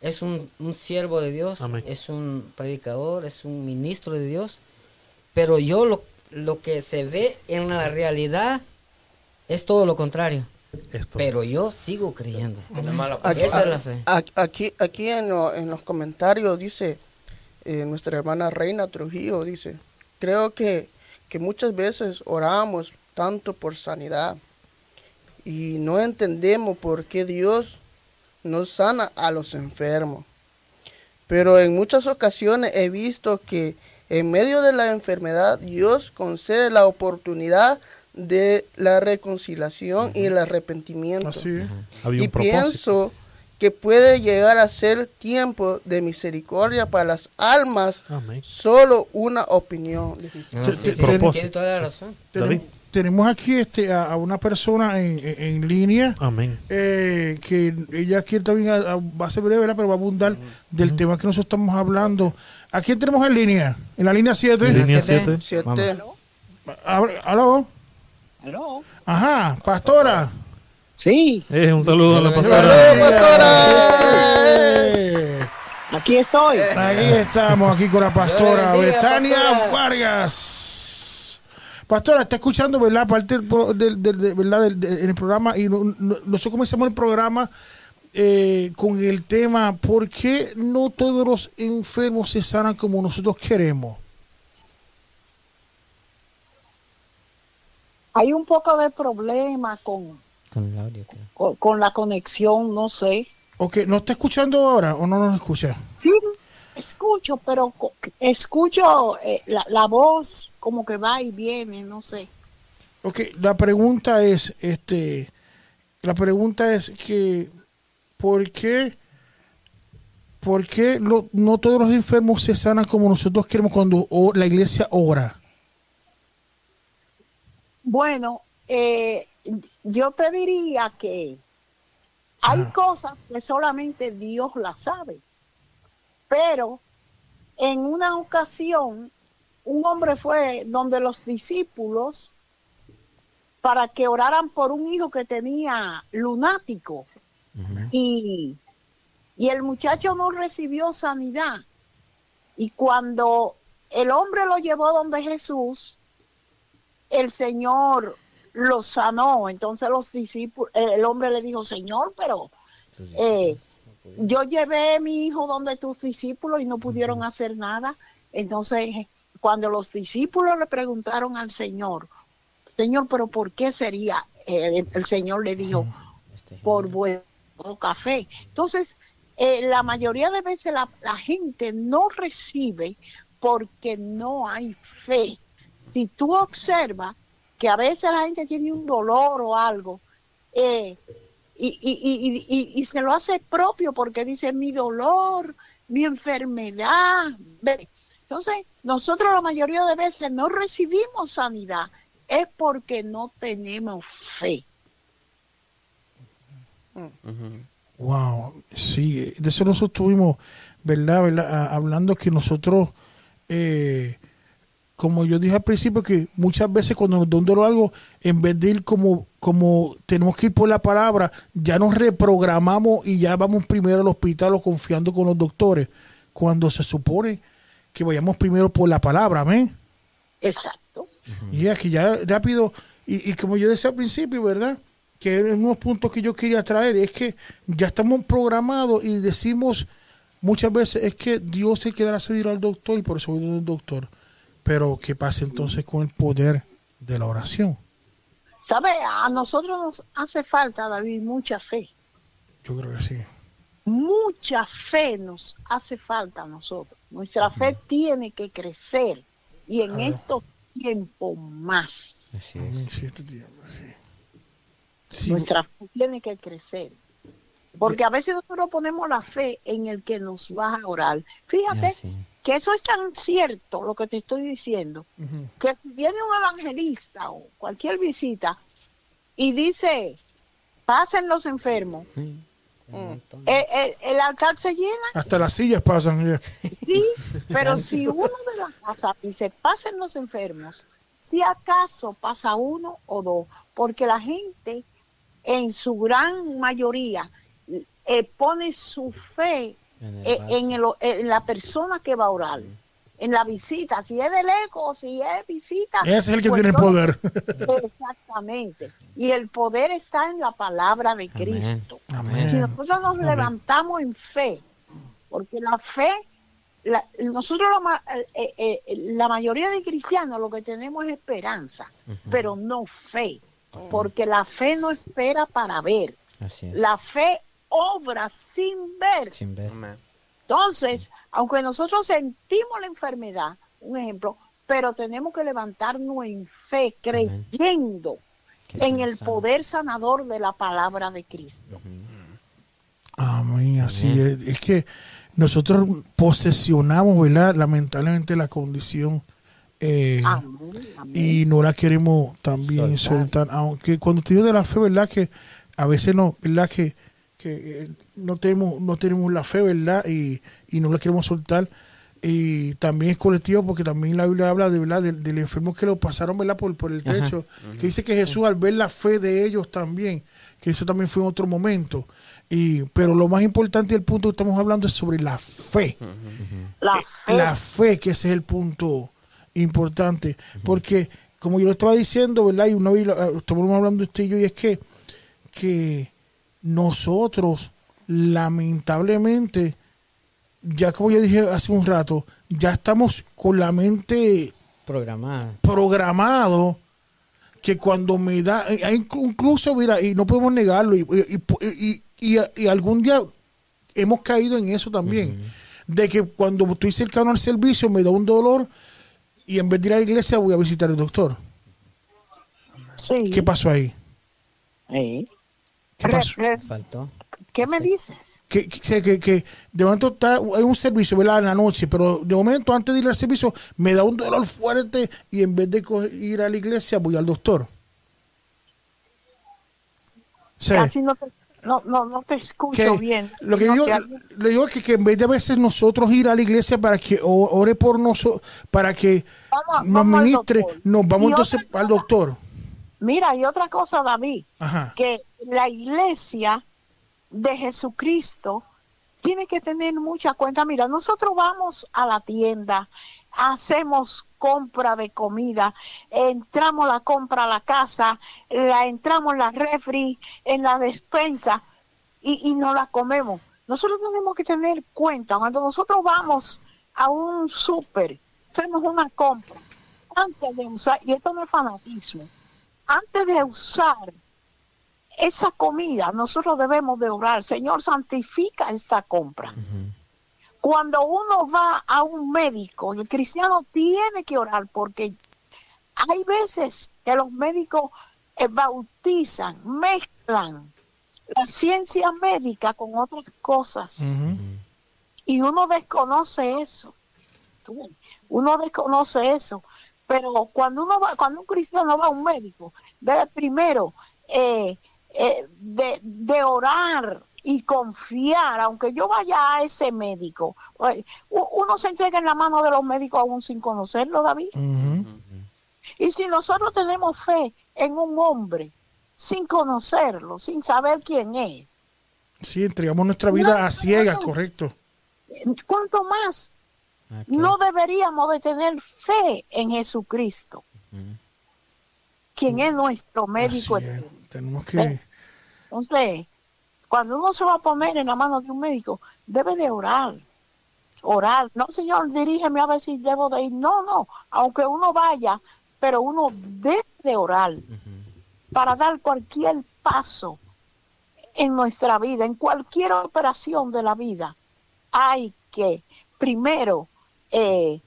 es un, un siervo de Dios, Amén. es un predicador, es un ministro de Dios, pero yo lo, lo que se ve en la realidad es todo lo contrario. Esto. Pero yo sigo creyendo. La mala Aquí, Esa es la fe. a- aquí, aquí en, lo- en los comentarios dice eh, nuestra hermana Reina Trujillo, dice, creo que, que muchas veces oramos tanto por sanidad y no entendemos por qué Dios no sana a los enfermos. Pero en muchas ocasiones he visto que en medio de la enfermedad Dios concede la oportunidad de la reconciliación y el arrepentimiento. Así es. Había Y pienso que puede llegar a ser tiempo de misericordia para las almas, Amén. solo una opinión. No, Te- sí, sí, tiene toda la razón. David. Tenemos aquí este, a, a una persona en, en- en línea Amén. eh, que ella aquí también a- a- va a ser breve, ¿verdad? pero va a abundar del tema que nosotros estamos hablando. ¿A quién tenemos en línea? En la línea 7. Línea siete. siete. Siete. Vamos. ¿Aló? ¿Aló? Ajá, pastora. Sí, Eh, un saludo a la pastora. ¡Saludos, pastora! Eh, aquí estoy. Aquí estamos, aquí con la pastora bendiga, Betania pastora. Vargas. Pastora, está escuchando, ¿verdad? Aparte del, del- del- en el programa, y no- no- nosotros comenzamos el programa eh, con el tema, ¿por qué no todos los enfermos se sanan como nosotros queremos? Hay un poco de problema con, Con el audio, creo. con, con la conexión, no sé. Ok, ¿nos está escuchando ahora o no nos escucha? Sí, escucho, pero escucho eh, la, la voz como que va y viene, no sé. Ok, la pregunta es, este, la pregunta es que, ¿por qué, por qué lo- no todos los enfermos se sanan como nosotros queremos cuando o- la iglesia ora? Bueno, eh, yo te diría que hay cosas que solamente Dios las sabe. Pero en una ocasión, un hombre fue donde los discípulos para que oraran por un hijo que tenía lunático. y, y el muchacho no recibió sanidad. Y cuando el hombre lo llevó donde Jesús, el Señor lo sanó. Entonces los discípulos, el hombre le dijo, Señor, pero eh, yo llevé a mi hijo donde tus discípulos y no pudieron hacer nada. Entonces, cuando los discípulos le preguntaron al Señor, Señor, pero ¿por qué sería? Eh, el Señor le dijo, Este, por vuestro café. Entonces, eh, la mayoría de veces la, la gente no recibe porque no hay fe. Si tú observas que a veces la gente tiene un dolor o algo, eh, y, y, y, y, se lo hace propio porque dice mi dolor, mi enfermedad. Entonces, nosotros la mayoría de veces no recibimos sanidad, es porque no tenemos fe. Wow, sí, de eso nosotros estuvimos, ¿verdad? ¿verdad? Ah, Hablando que nosotros, eh, como yo dije al principio, que muchas veces cuando nos da un dolor algo, en vez de ir como, como tenemos que ir por la palabra, ya nos reprogramamos y ya vamos primero al hospital o confiando con los doctores, cuando se supone que vayamos primero por la palabra, amén. Exacto. Y aquí ya rápido, y, y como yo decía al principio, ¿verdad? Que eran unos puntos que yo quería traer, es que ya estamos programados y decimos muchas veces, es que Dios se quedará seguir al doctor y por eso voy al doctor. Pero ¿qué pasa entonces con el poder de la oración? ¿Sabe? A nosotros nos hace falta, David, mucha fe. Yo creo que sí. Mucha fe nos hace falta a nosotros. Nuestra fe tiene que crecer y en Claro. estos tiempos más. Así Amén, es. sí, este tiempo, sí. Sí, Nuestra fe tiene que crecer. Porque a veces nosotros ponemos la fe en el que nos va a orar. Fíjate que eso es tan cierto lo que te estoy diciendo, que si viene un evangelista o cualquier visita y dice, pasen los enfermos, montón. eh, eh, el altar se llena, Hasta las sillas pasan. ya. sí, pero si uno de la casa dice, pasen los enfermos, si acaso pasa uno o dos, porque la gente en su gran mayoría eh, pone su fe En el eh, en, el- en la persona que va a orar, en la visita, si es de lejos, si es visita. Ese es el que pues tiene el poder. Exactamente. Y el poder está en la palabra de. Cristo. Amén. Si nosotros nos Amén. levantamos en fe, porque la fe, la- nosotros la, ma- eh, eh, eh, la mayoría de cristianos lo que tenemos es esperanza, pero no fe, porque la fe no espera para ver, Así es. la fe obra sin ver. Sin ver. Amén. Entonces, aunque nosotros sentimos la enfermedad, un ejemplo, pero tenemos que levantarnos en fe, creyendo en el poder sanador de la palabra de Cristo. Amén, así Amén. es. Es que nosotros posesionamos, ¿verdad? Lamentablemente la condición eh, Amén, amén. y no la queremos también Soltar. soltar. Aunque cuando te digo de la fe, ¿verdad? Que a veces no, ¿verdad? Que, que eh, no, tenemos, no tenemos la fe, ¿verdad? Y, y no la queremos soltar. Y también es colectivo porque también la Biblia habla de verdad del, del enfermo que lo pasaron verdad por, por el Ajá. techo que dice que Jesús al ver la fe de ellos también que eso también fue en otro momento y pero lo más importante el punto que estamos hablando es sobre la fe la eh, fe. la fe, que ese es el punto importante. Porque, como yo lo estaba diciendo, ¿verdad? Y una vez eh, estamos hablando usted y yo, y es que, que nosotros, lamentablemente, ya como yo dije hace un rato, ya estamos con la mente Programar. programado que cuando me da, eh, incluso, mira, y no podemos negarlo, y, y- y- y- y- y algún día hemos caído en eso también, de que cuando estoy cercano al servicio me da un dolor y en vez de ir a la iglesia voy a visitar al doctor. Sí. ¿Qué pasó ahí? Sí. ¿Qué Re- pasó? re- Faltó. ¿Qué me dices? Que, que, sé que, que de momento está, hay un servicio, ¿verdad? En la noche, pero de momento antes de ir al servicio me da un dolor fuerte y en vez de ir a la iglesia voy al doctor. Sí. Casi no te, no, no, no te escucho que bien. lo que No digo, te- le digo que, que en vez de a veces nosotros ir a la iglesia para que o- ore por nosotros, para que Vamos- nos vamos ministre, nos vamos Y entonces al doctor. Mira, y otra cosa, David, Ajá. que la iglesia de Jesucristo tiene que tener mucha cuenta. Mira, nosotros vamos a la tienda, hacemos compra de comida, entramos la compra a la casa, la entramos en la refri, en la despensa y, y no la comemos. Nosotros tenemos que tener cuenta cuando nosotros vamos a un súper, hacemos una compra, antes de usar, y esto no es fanatismo, antes de usar esa comida, nosotros debemos de orar, Señor, santifica esta compra. Cuando uno va a un médico, el cristiano tiene que orar porque hay veces que los médicos eh, bautizan, mezclan la ciencia médica con otras cosas y uno desconoce eso. Uno desconoce eso. Pero cuando uno va, cuando un cristiano va a un médico, debe primero eh, eh, de, de orar y confiar, aunque yo vaya a ese médico. U- Uno se entrega en la mano de los médicos aún sin conocerlo, David. Y si nosotros tenemos fe en un hombre sin conocerlo, sin saber quién es, Sí, entregamos nuestra vida No, a ciegas, no. correcto. ¿cuánto más Ok. no deberíamos de tener fe en Jesucristo? Quien es nuestro médico es. eterno. Tenemos que... Entonces, cuando uno se va a poner en la mano de un médico, debe de orar. Orar. No, señor, dirígeme a ver si debo de ir. No, no. Aunque uno vaya, pero uno debe de orar para dar cualquier paso en nuestra vida, en cualquier operación de la vida. Hay que primero eh,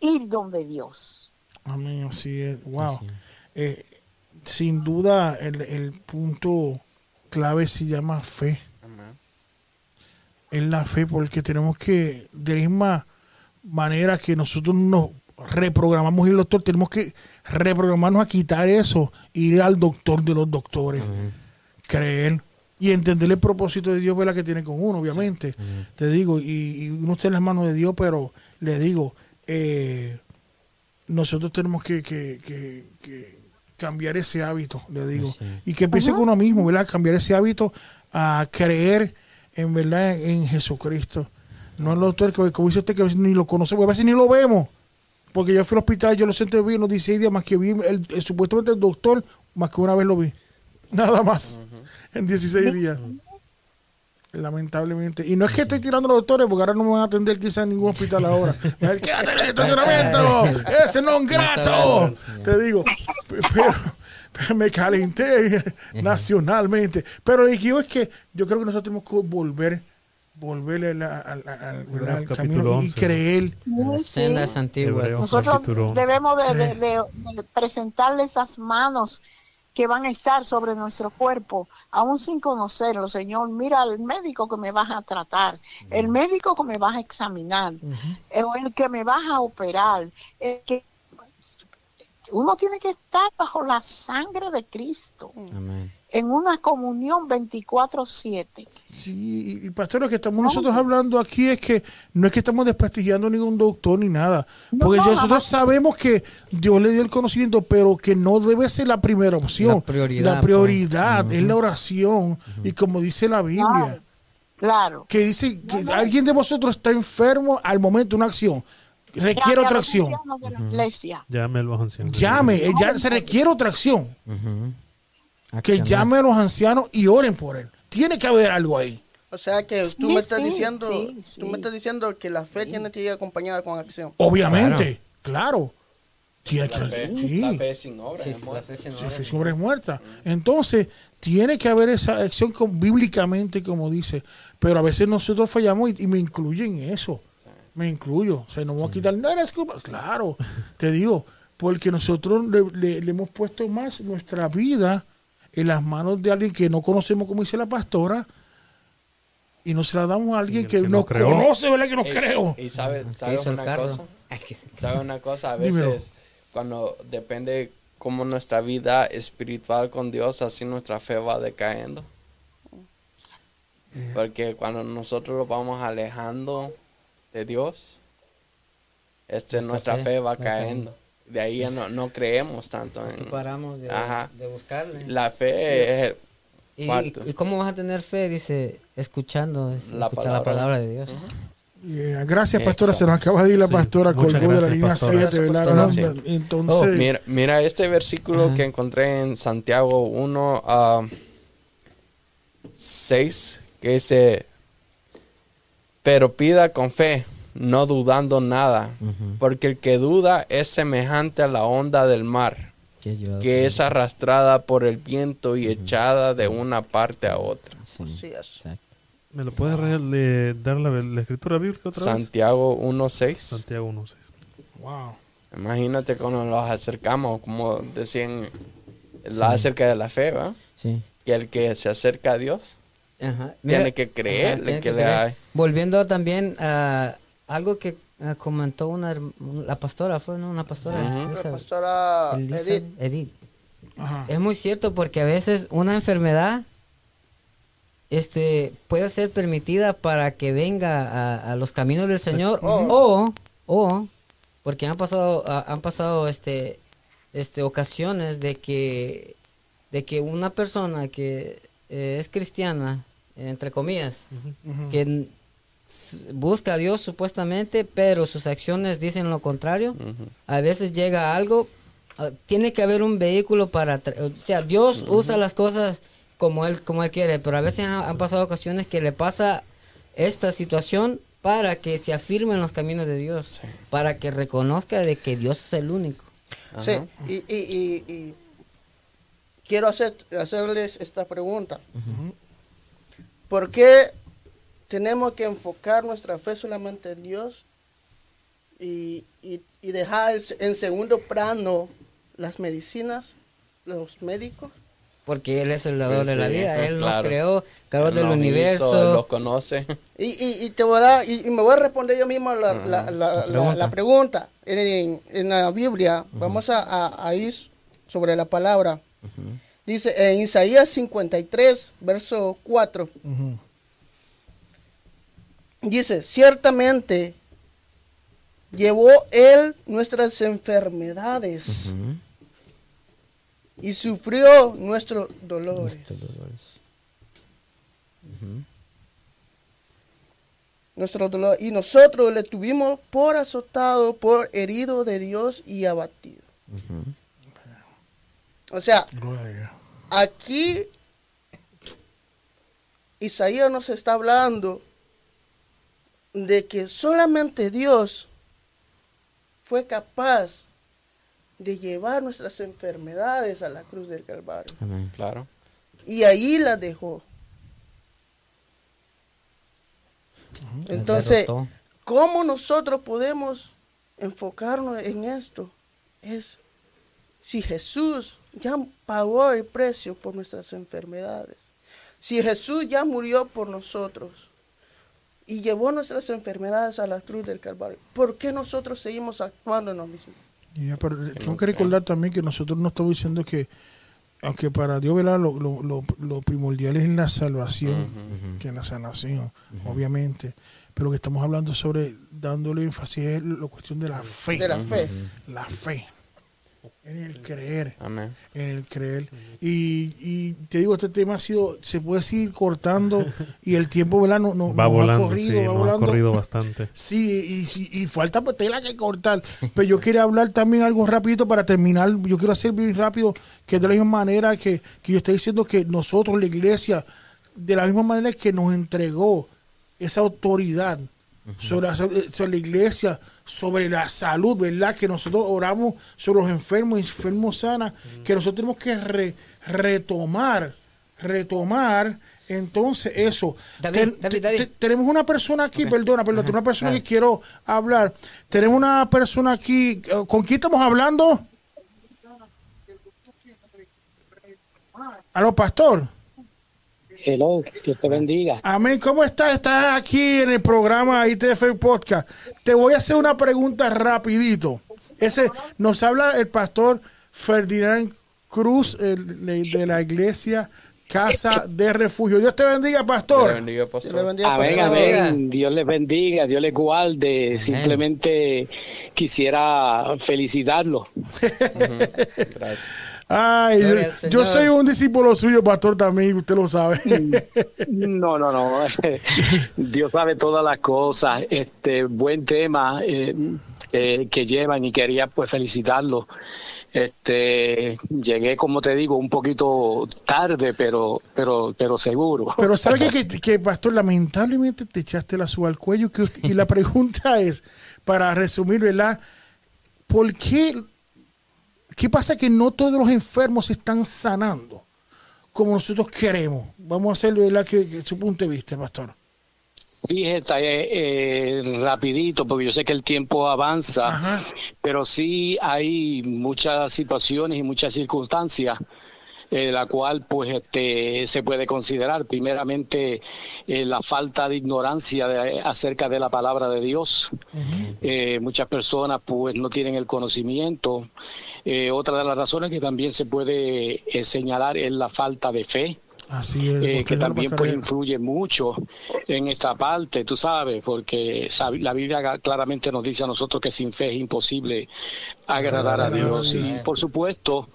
ir donde Dios. Amén, así es. Wow. Eh, sin duda, el, el punto clave se llama fe. Amén. Es la fe, porque tenemos que, de la misma manera que nosotros nos reprogramamos y el doctor, tenemos que reprogramarnos a quitar eso, ir al doctor de los doctores, creer y entender el propósito de Dios, ¿verdad? que tiene con uno, obviamente. Te digo, y, y uno está en las manos de Dios, pero le digo, eh, nosotros tenemos que, que- que- que cambiar ese hábito, le digo. Y que empiece con uno mismo, ¿verdad? Cambiar ese hábito a creer en verdad en Jesucristo. No en los doctores, que como dice usted, que a veces ni lo conocemos, a veces ni lo vemos. Porque yo fui al hospital, yo lo senté bien, los 16 días, más que vi el, el- supuestamente el doctor, más que una vez lo vi. Nada más. En 16 días. Lamentablemente. Y no es que estoy tirando a los doctores, porque ahora no me van a atender quizás en ningún hospital ahora. Me van a decir, Quédate en el estacionamiento. Ese no es un grato. Te digo. Pero, pero me calenté nacionalmente. Pero lo que digo es que yo creo que nosotros tenemos que volver, volver al, al- al- al- Volver al al capítulo camino y 11. creer. Las sendas antiguas. Nosotros debemos de, de- de- de presentarle esas manos que van a estar sobre nuestro cuerpo, aún sin conocerlo, Señor. Mira el médico que me vas a tratar, el médico que me vas a examinar, el, el que me vas a operar, el que uno tiene que estar bajo la sangre de Cristo, Amén. en una comunión 24/7. Sí, y, y pastor, lo que estamos nosotros hablando aquí es que no es que estamos desprestigiando ningún doctor ni nada. No, Porque no, nosotros jamás. sabemos que Dios le dio el conocimiento, pero que no debe ser la primera opción. La prioridad, La prioridad pues. es la oración. Y como dice la Biblia, Claro, claro. que dice que alguien de vosotros está enfermo al momento de una acción. Requiere otra los acción. ancianos de la iglesia. Llame a los ancianos. Llame, eh, ya se requiere otra acción. Que llame a los ancianos y oren por él. Tiene que haber algo ahí. O sea que Sí, tú me estás sí, diciendo, sí, tú me estás diciendo que la fe tiene que ir acompañada con acción. Obviamente, claro. Tiene que La fe, sí. la fe sin obra. Sí, es la muerta. fe sin Sí, obra. fe muerta. Entonces, tiene que haber esa acción con, bíblicamente, como dice. Pero a veces nosotros fallamos y, y me incluyen en eso. Me incluyo. O sea, no voy a quitar, no eres culpa. Claro, te digo, porque nosotros le, le- le hemos puesto más nuestra vida en las manos de alguien que no conocemos, como dice la pastora, y no se la damos a alguien que, que no no creó. conoce, ¿verdad? Que no Y- creo. Y sabe- el una cosa. ¿Sabe una cosa? A Dímelo. veces, cuando depende cómo nuestra vida espiritual con Dios, así nuestra fe va decayendo. Porque cuando nosotros lo vamos alejando de Dios, este, Nuestra nuestra fe fe va va cayendo. De ahí ya no, no creemos tanto No en... paramos de, Ajá. de buscarle. La fe es... ¿Y, cómo vas a tener fe? Dice, escuchando, es- La palabra. de Dios. Yeah, Gracias, pastora. Se nos acaba de ir la Sí, pastora muchas colgó de la gracias, línea pastora. 7, ¿verdad? Gracias. Entonces, Mira, mira este versículo Ajá. que encontré en Santiago 1 a 6, que dice, pero pida con fe, no dudando nada, porque el que duda es semejante a la onda del mar, Que yo- que es arrastrada por el viento y echada de una parte a otra. Sí, Así es. exacto. ¿Me lo puedes dar la, la escritura bíblica otra vez? Santiago 1.6. Santiago 1.6. wow. Imagínate cuando nos acercamos, como decían la acerca de la fe, ¿va? Sí. Que el que se acerca a Dios Ajá. Tiene que creerle tiene que le hay. Volviendo también a algo que ah, comentó una, la pastora, fue ¿no? una pastora. Ujú. La pastora Elizabeth, Edith, Edith. Ajá. Es muy cierto porque a veces una enfermedad este puede ser permitida para que venga a, a los caminos del Señor o o porque han pasado a- han pasado este este ocasiones de que de que una persona que eh, es cristiana entre comillas que busca a Dios supuestamente pero sus acciones dicen lo contrario. A veces llega algo ah, tiene que haber un vehículo para o sea Dios usa las cosas como él como él quiere pero a veces han, han pasado ocasiones que le pasa esta situación para que se afirme en los caminos de Dios para que reconozca de que Dios es el único. Sí, y, y, y, y quiero hacer, hacerles esta pregunta. ¿Por qué tenemos que enfocar nuestra fe solamente en Dios y, y- y dejar en segundo plano las medicinas, los médicos? porque él es el dador de la Sí, vida él nos creó creador del nos hizo, universo él los conoce. Y, y, y te voy a dar- y, y me voy a responder yo mismo la, la- la- la- la pregunta. En, en- en la Biblia, vamos a, a- a ir sobre la palabra. Dice en Isaías 53, verso 4. Dice, ciertamente llevó él nuestras enfermedades y sufrió nuestros dolores. nuestro dolor y nosotros le tuvimos por azotado, por herido de Dios y abatido. O sea, Gloria aquí Isaías nos está hablando de que solamente Dios fue capaz de llevar nuestras enfermedades a la cruz del Calvario. Claro. Y ahí las dejó. Entonces, Derrotó. ¿cómo nosotros podemos enfocarnos en esto? Es si Jesús ya pagó el precio por nuestras enfermedades, si Jesús ya murió por nosotros y llevó nuestras enfermedades a la cruz del Calvario, ¿por qué nosotros seguimos actuando en lo mismo? Ya, pero tengo que recordar también que nosotros no estamos diciendo que, aunque para Dios ¿verdad? Lo, lo, lo, lo primordial es la salvación, que es la sanación, obviamente, pero que estamos hablando sobre, dándole énfasis es la cuestión de la fe. De la fe. La fe. En el creer. Amén. En el creer. Y, y te digo, este tema ha sido, se puede seguir cortando y el tiempo, ¿verdad? No, no, Va nos volando, ha corrido, sí, va nos ha volando. corrido bastante. Sí, y, y, y falta pues, tela que cortar. Pero yo quería hablar también algo rapidito para terminar. Yo quiero hacer bien rápido que de la misma manera que, que yo estoy diciendo que nosotros, la iglesia, de la misma manera que nos entregó esa autoridad sobre, la, sobre la iglesia, sobre la salud, ¿verdad? Que nosotros oramos sobre los enfermos, enfermos sanas, que nosotros tenemos que re- retomar, retomar. Entonces, eso. David, Ten- David, te- David. te- tenemos una persona aquí, perdona, perdona, tenemos una persona que quiero hablar. Tenemos una persona aquí, eh, ¿con quién estamos hablando? Aló, pastor. Hello, Dios te bendiga. Amén, ¿cómo estás? Estás aquí en el programa ITF Podcast. Te voy a hacer una pregunta rapidito. Ese nos habla el pastor Ferdinand Cruz el- de la iglesia Casa de Refugio. Dios te bendiga, Dios pastor. le bendiga, Dios pastor. le bendiga, Amén, pastor. amén. Dios les bendiga, Dios les guarde. Simplemente quisiera felicitarlo. Gracias. Ay, yo, soy un discípulo suyo, pastor, también, usted lo sabe. No, no, no. Dios sabe todas las cosas. Este buen tema eh, eh, que llevan y quería pues felicitarlo. Este llegué, como te digo, un poquito tarde, pero pero pero seguro. Pero sabe que, que, que, pastor, lamentablemente te echaste la suba al cuello. Que, usted- y la pregunta es, para resumir, ¿verdad? ¿Por qué? ¿Qué pasa que no todos los enfermos se están sanando como nosotros queremos? Vamos a hacer, ¿verdad? Que, que su punto de vista, pastor. Fíjate, eh, eh, rapidito, porque yo sé que el tiempo avanza, Ajá. pero sí hay muchas situaciones y muchas circunstancias eh, la cual pues este se puede considerar primeramente eh, la falta de ignorancia de- acerca de la palabra de Dios Eh, muchas personas pues no tienen el conocimiento Eh, otra de las razones que también se puede eh, señalar es la falta de fe Así es. eh, que también pues influye mucho en esta parte, tú sabes, porque la Biblia claramente nos dice a nosotros que sin fe es imposible agradar a Dios. Y por supuesto,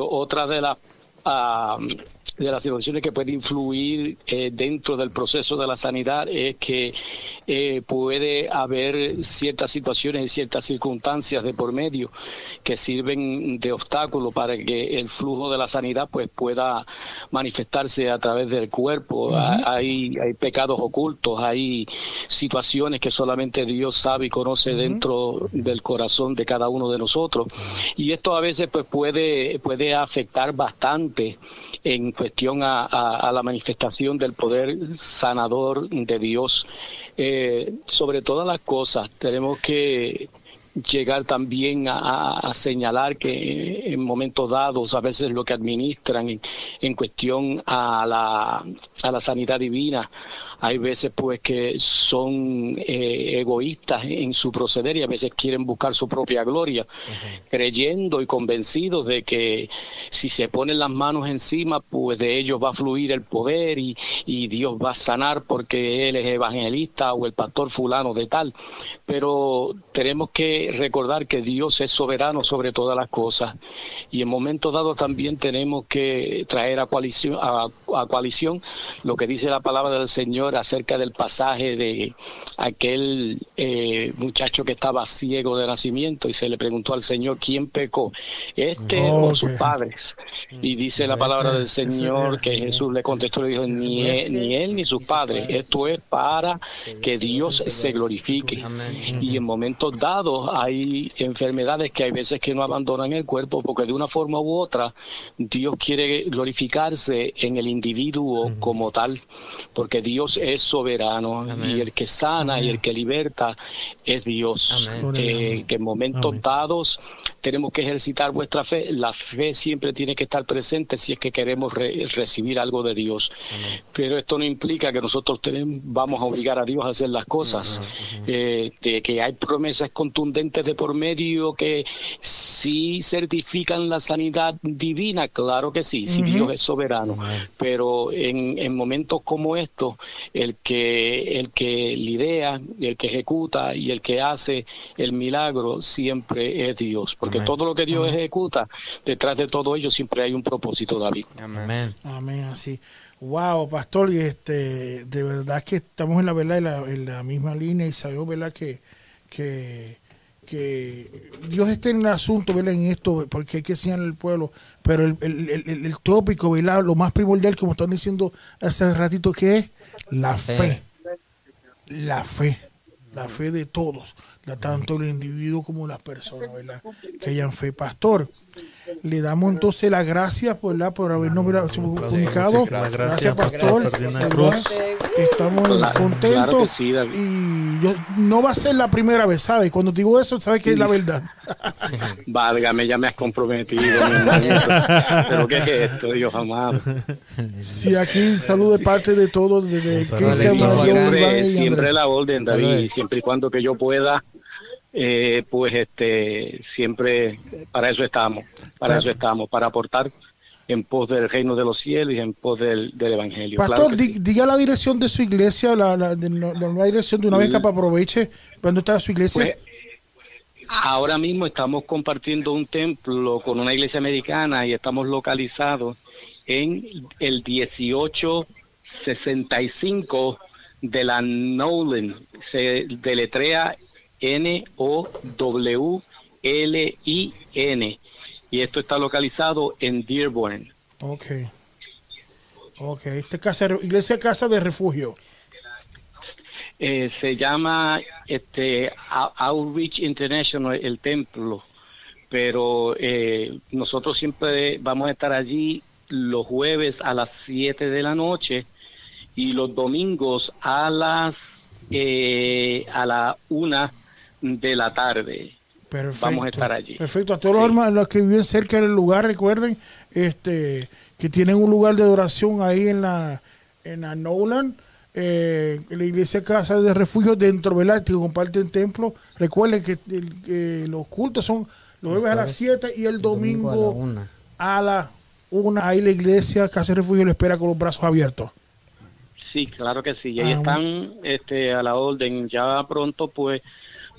otra de las ah, de las situaciones que puede influir eh, dentro del proceso de la sanidad es que eh, puede haber ciertas situaciones y ciertas circunstancias de por medio que sirven de obstáculo para que el flujo de la sanidad pues pueda manifestarse a través del cuerpo. Ha- Hay, hay pecados ocultos, hay situaciones que solamente Dios sabe y conoce dentro del corazón de cada uno de nosotros. Y esto a veces pues puede, puede afectar bastante en cuestión a, a- a la manifestación del poder sanador de Dios. Eh, sobre todas las cosas, tenemos que llegar también a, señalar que en momentos dados a veces lo que administran en, en cuestión a la, a la sanidad divina hay veces pues que son eh, egoístas en su proceder y a veces quieren buscar su propia gloria creyendo y convencidos de que si se ponen las manos encima pues de ellos va a fluir el poder y, y Dios va a sanar porque él es evangelista o el pastor fulano de tal. Pero tenemos que recordar que Dios es soberano sobre todas las cosas. Y en momentos dados también tenemos que traer a coalición, a, a coalición lo que dice la palabra del Señor acerca del pasaje de aquel eh, muchacho que estaba ciego de nacimiento y se le preguntó al Señor quién pecó, este o sus padres. Y dice la palabra del Señor que Jesús le contestó, le dijo, ni él, ni él ni sus padres, esto es para que Dios se glorifique. Y en momentos dados hay enfermedades que hay veces que no abandonan el cuerpo porque de una forma u otra Dios quiere glorificarse en el individuo como tal, porque Dios es soberano Amén. y el que sana y el que liberta es Dios. Amén. Eh, que en momentos Amén. dados tenemos que ejercitar vuestra fe. La fe siempre tiene que estar presente si es que queremos re- recibir algo de Dios. Pero esto no implica que nosotros tenemos, vamos a obligar a Dios a hacer las cosas. Eh, de que hay promesas contundentes de por medio que sí certifican la sanidad divina, claro que sí, si Dios es soberano. Pero en, en momentos como estos, el que, el que lidera, el que ejecuta y el que hace el milagro siempre es Dios. Porque Amén. todo lo que Dios ejecuta, detrás de todo ello siempre hay un propósito, David. Amén. Amén, así. Wow, pastor, y este, de verdad que estamos en la verdad en la, en la misma línea y sabemos, ¿verdad? Que, que, que Dios está en el asunto, ¿verdad? En esto, porque hay que enseñar al pueblo, pero el, el, el- el- tópico, ¿verdad? Lo más primordial, como están diciendo hace ratito, que es la fe. La fe. La fe de todos, tanto el individuo como las personas, ¿verdad? Que hayan fe. Pastor, le damos entonces las gracias ¿verdad? por habernos comunicado. Gracias, gracias, pastor. Estamos Claro, contentos. claro que sí, David. y yo, no va a ser la primera vez, ¿sabes? Cuando digo eso, sabes que es la verdad. Válgame, ya me has comprometido, mi. Pero ¿qué es esto, Dios amado? Sí, aquí salud de parte de todos, de, de Un saludo Cristian, al equipo Mario, acá. Iván siempre, siempre la orden, David, siempre y cuando que yo pueda, eh, pues este, siempre para eso estamos, para Claro. eso estamos, para aportar en pos del reino de los cielos y en pos del, del evangelio. Pastor, Claro di- sí. diga la dirección de su iglesia, la, la, de- dirección de una vez que aproveche. ¿Dónde está su iglesia? Pues, ahora mismo estamos compartiendo un templo con una iglesia americana y estamos localizados en el 1865 de la Nolan. Se deletrea N-O-W-L-I-N. Y esto está localizado en Dearborn. ok. Ok, esta es casa, iglesia Casa de Refugio. Eh, se llama este Out- Outreach International el templo, pero eh, nosotros siempre vamos a estar allí los jueves a las 7 de la noche y los domingos a las eh, a la una de la tarde. Perfecto. Vamos a estar allí. Perfecto. A todos Sí. los hermanos los que viven cerca del lugar, recuerden este que tienen un lugar de oración ahí en la en la Nolan, eh, la iglesia Casa de Refugio dentro, ¿verdad? Que comparten templo. Recuerden que los cultos son los jueves a las 7 y el Domingo domingo a la una. a la una, ahí la iglesia Casa Refugio le espera con los brazos abiertos. Sí, claro que sí. Y ahí Ah, están este, a la orden. Ya pronto, pues,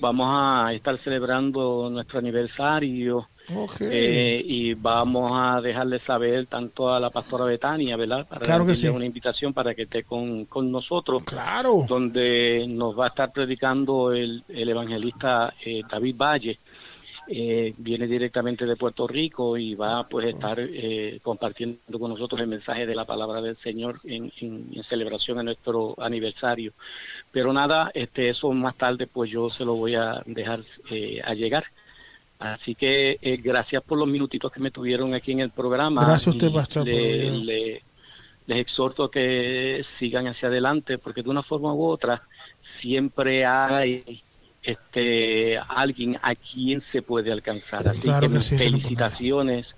vamos a estar celebrando nuestro aniversario eh, y vamos a dejarle saber tanto a la pastora Betania, ¿verdad? Para Claro que sí. una invitación para que esté con, con nosotros, claro. donde nos va a estar predicando el, el evangelista eh, David Valle. Eh, viene directamente de Puerto Rico y va pues a estar eh, compartiendo con nosotros el mensaje de la palabra del Señor en, en- en celebración a nuestro aniversario. Pero nada, este eso más tarde pues yo se lo voy a dejar eh, a llegar. Así que eh, gracias por los minutitos que me tuvieron aquí en el programa. Gracias a usted, pastor, le- le- les exhorto a que sigan hacia adelante porque de una forma u otra siempre hay este alguien a quien se puede alcanzar. Así Claro que, sí, felicitaciones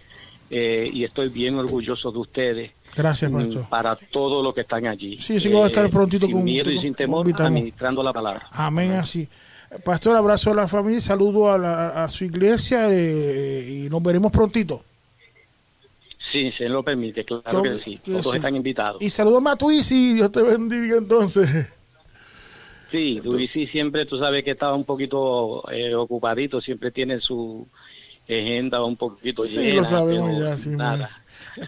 eh, y estoy bien orgulloso de ustedes Gracias, mm, pastor. para todo lo que están allí. Sí, sí, voy a estar prontito sin con- miedo y sin temor, administrando la palabra. Amén, así. Pastor, abrazo a la familia, saludo a, la- a su iglesia eh, y nos veremos prontito. Sí, se lo permite, claro Claro que sí. que Todos sí. están invitados. Y saludame a tu Isi, Dios te bendiga entonces. Sí, Duisi siempre, tú sabes que estaba un poquito eh, ocupadito, siempre tiene su agenda un poquito Sí, llena. lo sabemos ya, sí, nada.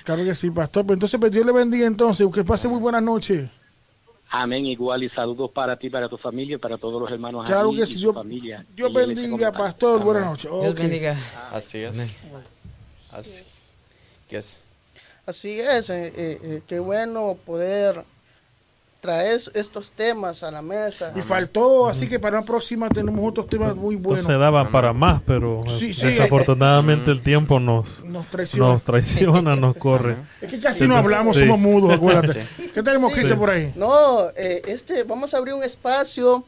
Claro que sí, pastor. Pero entonces, pues, Dios le bendiga entonces. Que pase muy buenas noches. Amén, igual y saludos para ti, para tu familia, y para todos los hermanos Claro que sí, Dios, familia. Bendiga, pastor. Buenas noches. Dios bendiga. Así es. Así es. Así es, eh, eh, eh, qué bueno poder traer estos temas a la mesa. Y faltó, así que para la próxima tenemos otros temas muy buenos. Entonces daba para más, pero eh, Sí, sí. desafortunadamente el tiempo nos, Nos traiciona. nos traiciona, nos corre. Es que casi no hablamos, Sí. somos mudos, acuérdate. ¿Qué tenemos, Sí. Cristian, por ahí? No, eh, este, vamos a abrir un espacio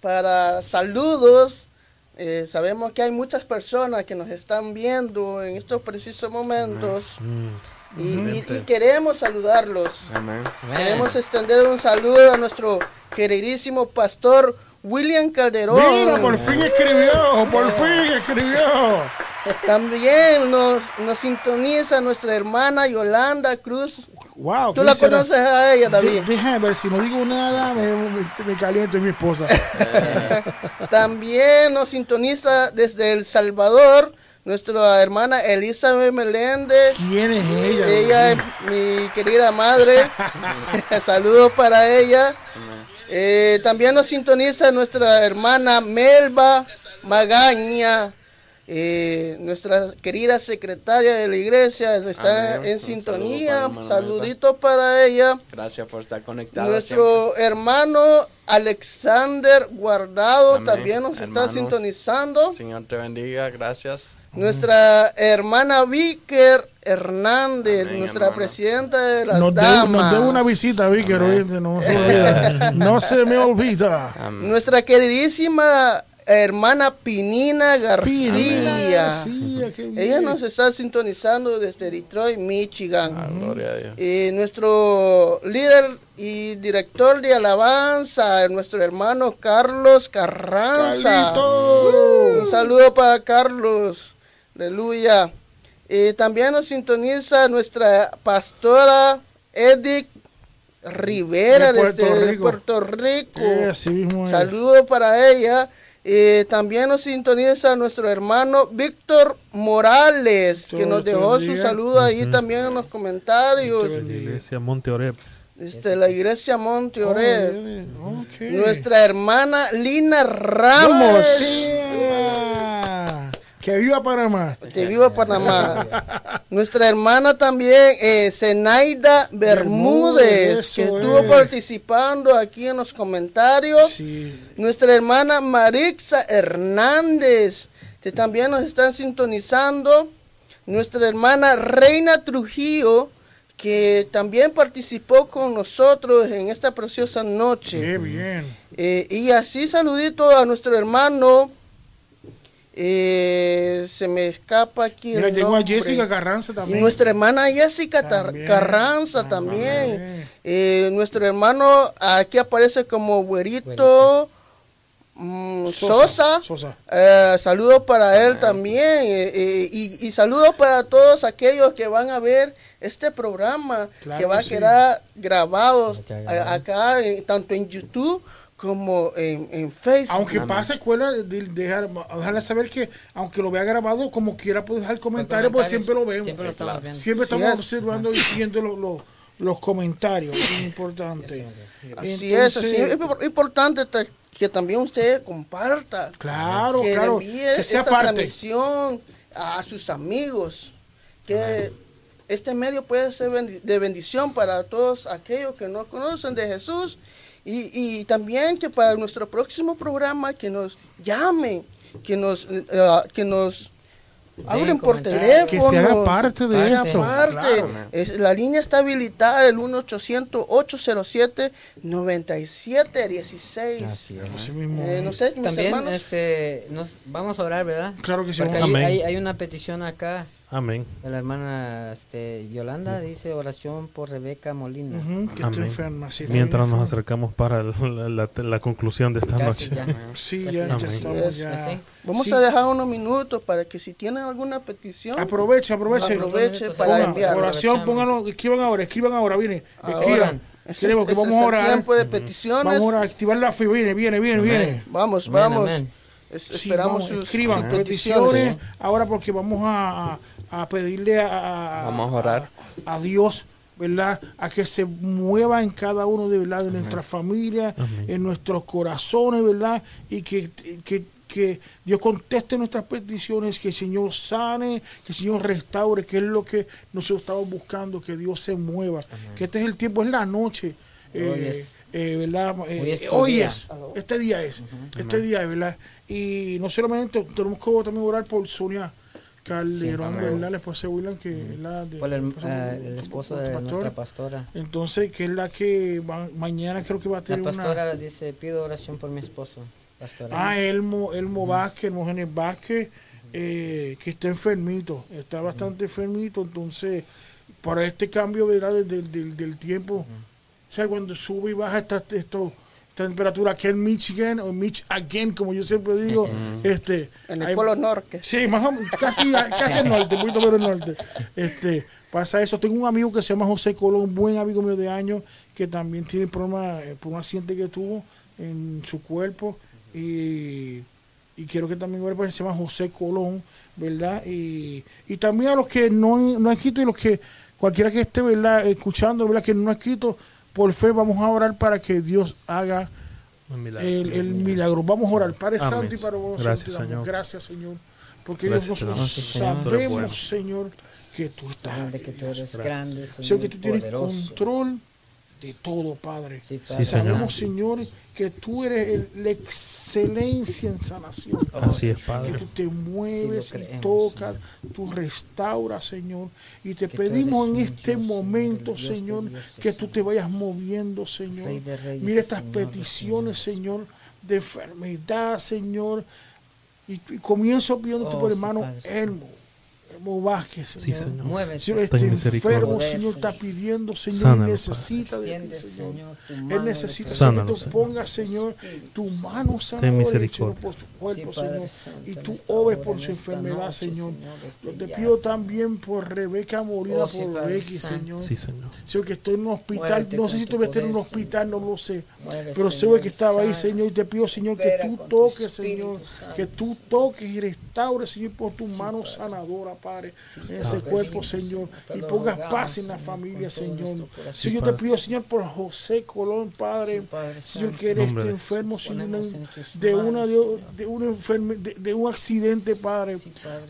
para saludos. Eh, sabemos que hay muchas personas que nos están viendo en estos precisos momentos y, y- y queremos saludarlos. Amén. Queremos extender un saludo a nuestro queridísimo pastor William Calderón. Mira, por fin escribió, por fin escribió. También nos, nos sintoniza nuestra hermana Yolanda Cruz. Wow, Tú la conoces a ella, de- David. Déjame ver, si no digo nada, me, me, me caliento y mi esposa. También nos sintoniza desde El Salvador nuestra hermana Elizabeth Meléndez. ¿Quién es ella? Ella es mi querida madre. Saludos para ella. Eh, también nos sintoniza nuestra hermana Melba Magaña. eh, nuestra querida secretaria de la iglesia está Amén. en Un sintonía. saludo para Saluditos para ella. Gracias por estar conectado. Nuestro hermano Alexander Guardado Amén. también nos está sintonizando. Señor te bendiga. Gracias. Nuestra hermana Víker Hernández, Amén, nuestra hermano. presidenta de las Nos damas. nos debe una visita, oíste, no, se me olvida. no se me olvida. Amén. Nuestra queridísima hermana Pinina García. García, qué bien. Ella nos está sintonizando desde Detroit, Michigan. Ah, gloria a Dios. Y nuestro líder y director de alabanza, nuestro hermano Carlos Carranza. Carlito. Un saludo para Carlos. Aleluya. Y también nos sintoniza nuestra pastora Edith Rivera De Puerto desde Rico. Puerto Rico. Eh, así mismo es. Saludos para ella. Y también nos sintoniza nuestro hermano Víctor Morales, que nos dejó su saludo ahí también en los comentarios. La iglesia Monte Oreb. Desde la iglesia Monte Oreb. Oh. Nuestra hermana Lina Ramos. Gloria. Que viva Panamá. De Viva Panamá. Nuestra hermana también, eh, Zenaida Bermúdez, Bermúdez, que estuvo es. participando aquí en los comentarios. Sí. Nuestra hermana Marixa Hernández, que también nos están sintonizando. Nuestra hermana Reina Trujillo, que también participó con nosotros en esta preciosa noche. Qué bien. Eh, y así saludito a nuestro hermano. Eh, se me escapa aquí Mira, el llegó a. Jessica Carranza Y también. nuestra hermana Jessica También. Carranza También. también. Eh, nuestro hermano aquí aparece como güerito mm, Sosa, Sosa. Sosa. Eh, saludos para él también y, y saludos para todos aquellos que van a ver este programa Claro que va a que sí. quedar grabado acá tanto en YouTube como en, en Facebook. Aunque pase escuela, de- de- dejar, dejarle saber que aunque lo vea grabado, como quiera puede dejar comentarios, porque siempre lo vemos. Siempre lo estamos viendo. Siempre Así estamos es. observando y viendo los, los, los comentarios. Es importante. Así es, así importante ta- que también usted comparta. Claro, que claro. envíe Que sea esa parte. transmisión a sus amigos. Que este medio puede ser de bendición para todos aquellos que no conocen de Jesús. Y, y también que para nuestro próximo programa que nos llamen, que nos, eh, que nos hablen por teléfono. Que se haga parte de que sea eso, parte. claro. Es- la línea está habilitada, el 1-800-807-9716. Así es. así mismo. Eh, no sé, mis También hermanos. este, nos vamos a orar, ¿verdad? Claro que sí. Porque hay, hay una petición acá Amén. de la hermana este, Yolanda, dice oración por Rebeca Molina. Ujú, que está Amén. enferma. sí, está Mientras nos acercamos para la, la- la conclusión de esta Casi noche. ya. Sí, ya, ya Amén. estamos Así es. ya. Así. Vamos Sí. a dejar unos minutos para que si tienen alguna petición, Aproveche, aproveche. aproveche para Ponga, enviar. oración, pónganlo, escriban ahora, escriban ahora, viene. Ahora. Escriban. Ese, Queremos que ese vamos es a el orar. tiempo de peticiones. Vamos ahora a activar la fe. Viene, viene, viene, Amén. viene. Vamos, Amén, vamos. amén. Es- Sí, esperamos vamos, sus, escriban sus peticiones ahora porque vamos a, a- a pedirle a, a- Vamos a orar. a, a Dios, ¿verdad? A que se mueva en cada uno de, ¿verdad? de nuestra familia, Amén. en nuestros corazones, ¿verdad? Y que, que, que Dios conteste nuestras peticiones, que el Señor sane, que el Señor restaure, que es lo que nosotros estamos buscando, que Dios se mueva. Que este es el tiempo, es la noche. eh, Hoy es- eh, ¿verdad? Eh, hoy es hoy día. es, este día es, este día es, ¿verdad? Y no solamente tenemos que también orar por Sonia Calderón, amén. ¿verdad? La esposa de William, que es la de, el, ah, el esposo de pastora. nuestra pastora. Entonces, que es la que va- mañana creo que va a La tener una... pastora dice, pido oración por mi esposo. Pastora. Ah, Elmo, Elmo Vázquez, Hermógenes Vázquez, eh, que está enfermito, está bastante enfermito, entonces, para este cambio ¿verdad? Del, del- tiempo, o sea, cuando sube y baja esta, esto, temperatura aquí en Michigan, o Mich again, como yo siempre digo, este, En el hay- Polo Norte. Sí, más o menos, casi, casi al norte, un poquito más al norte. Este, pasa eso. Tengo un amigo que se llama José Colón, un buen amigo mío de años, que también tiene problemas eh, por un accidente que tuvo en su cuerpo. Y, y quiero que también ore, porque se llama José Colón, ¿verdad? Y, y también a los que no, no han escrito y los que cualquiera que esté, ¿verdad? Escuchando, ¿verdad? Que no ha escrito, por fe vamos a orar para que Dios haga milagro. el, el milagro. Vamos a orar, Padre Amén. Santo y para vos. Gracias, Señor. Gracias, Señor. Porque Gracias, Dios, nosotros. Sí, Señor. Sabemos, bueno. Señor, que tú estás. Grande que tú eres grande, Señor, Señor, que tú tienes poderoso. control de todo, Padre. Sí, Padre Señor. Sabemos. Señor, que tú eres el- la excelencia en sanación. Así es, Que Padre. tú te mueves Sí y tocas, tú restauras, Señor. Y te Que pedimos en este Dios, momento, Dios Señor, que tú te vayas moviendo, Señor. Rey de reyes, Mira estas Señor peticiones. Señor, de enfermedad, Señor. Y, y comienzo pidiéndote Oh, por hermano. Elmo, Señor. Sí, Señor. Muévete, Señor, Ten este enfermo, Poder, Señor, está pidiendo, Señor, Sánalo, y necesita de ti, Señor. Él necesita. Señor, que tú pongas, Señor, tu mano sanadora, Señor, por su cuerpo, Sí, Señor, Santo, y tú obres por su enfermedad, noche, Señor. Yo te pido también por Rebeca Oh, sí, por Becky, Santo. Señor. Sí, Señor. Señor, que estoy en un hospital, no sé si tú ves en un hospital, no lo sé. Pero sé que estaba ahí. Señor, y te pido, Señor, que tú toques, Señor, que tú toques y restaures, Señor, por tu mano sanadora, Padre, en ese cuerpo, Señor, y pongas paz en la familia, Señor. Señor, yo te pido, Señor, por José Colón, Padre, Señor, que eres este enfermo, de una de, un accidente, Padre.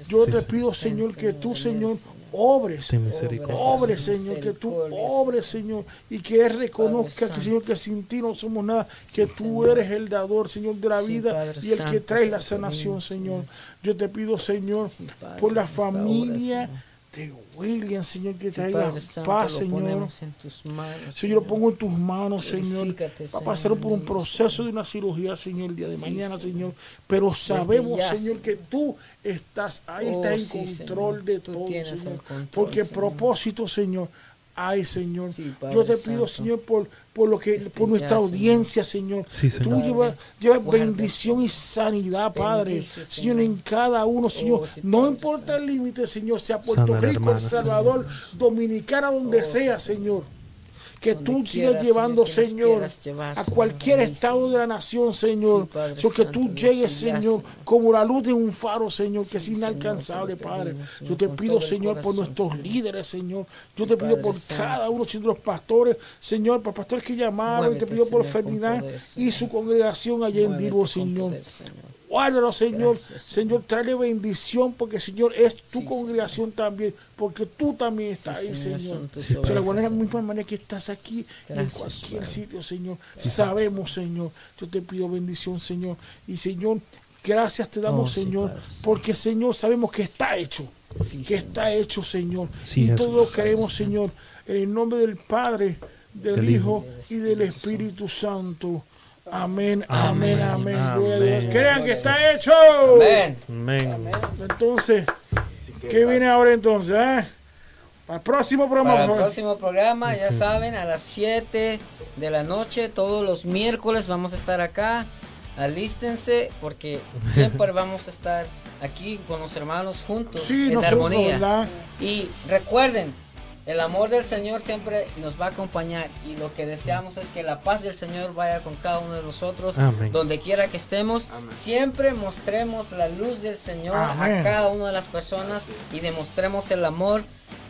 Yo te pido, Señor, que tú, Señor, Señor. obres. Ten misericordia. Obre, Señor, que tú obres, Señor, y que Él reconozca que. Señor, que sin ti no somos nada, que tú Señor. eres el dador, Señor, de la Sí, vida Padre y el que trae la sanación, Señor. Yo te pido, Señor, Sí, Padre, por la familia. De William, Señor, que Sí, traiga Padre Santo, paz, Señor. en tus manos, Señor, lo pongo en tus manos, Señor. Va a pasar por un en proceso de una cirugía, Señor, el día de Sí, mañana, Señor. Señor. Pero sabemos, ya, Señor, que tú estás ahí, Oh, estás en sí, control Señor. de Tú todo, Señor. control, Porque el propósito, Señor, hay, Señor. Sí, Yo te pido, Santo. Señor, por, por lo que, Este por nuestra ya, audiencia, Señor. Sí, Tú Señor. llevas, llevas Guarda, bendición y sanidad, Padre. Bendice, Señor, Señor. en cada uno, Señor. sí, no Padre importa el límite, Señor, sea Puerto Sana Rico, El Salvador, Dominicana, donde Oh, sí, sea, Señor. Que Donde tú sigas llevando, Señor, llevar, a cualquier estado de la nación, Señor. Sí, Padre que tú llegues, Señor, como la luz de un faro, Señor, que es inalcanzable, Señor, Padre. pedimos, Yo te pido, Señor, por nuestros líderes, Señor. Yo te pido Padre por Santo. cada uno, de los pastores, Señor, por pastores que llamaron. Muévete, te pido por Ferdinand poder, y su congregación allá en Dirbo, Señor. poder, Señor. Guárdalo, Señor. Gracias, Señor, tráele bendición porque, Señor, es tu Sí, congregación también. Porque tú también estás Sí, ahí, Señor, Señor. Se ovejas, guardas de la Señor. misma manera que estás aquí en cualquier Padre. sitio, Señor. Sabemos, Señor. Yo te pido bendición, Señor. Y, Señor, gracias te damos, Oh, sí, Señor. Padre porque, Señor, sabemos que está hecho. Que Señor. está hecho, Señor. Y todo lo queremos, Señor. En el nombre del Padre, del, Del Hijo Hijo. y del Espíritu Santo. Amén, Amén, amén. Crean que está hecho. Amén. Amén. Entonces, ¿qué viene ahora entonces? eh? Para el próximo programa, Para el favor. próximo programa, ya saben, a las 7 de la noche, todos los miércoles vamos a estar acá. Alístense porque siempre vamos a estar aquí con los hermanos juntos Sí, en nosotros, armonía. ¿verdad? Y recuerden, el amor del Señor siempre nos va a acompañar y lo que deseamos es que la paz del Señor vaya con cada uno de nosotros, donde quiera que estemos. Siempre mostremos la luz del Señor Amén. a cada una de las personas y demostremos el amor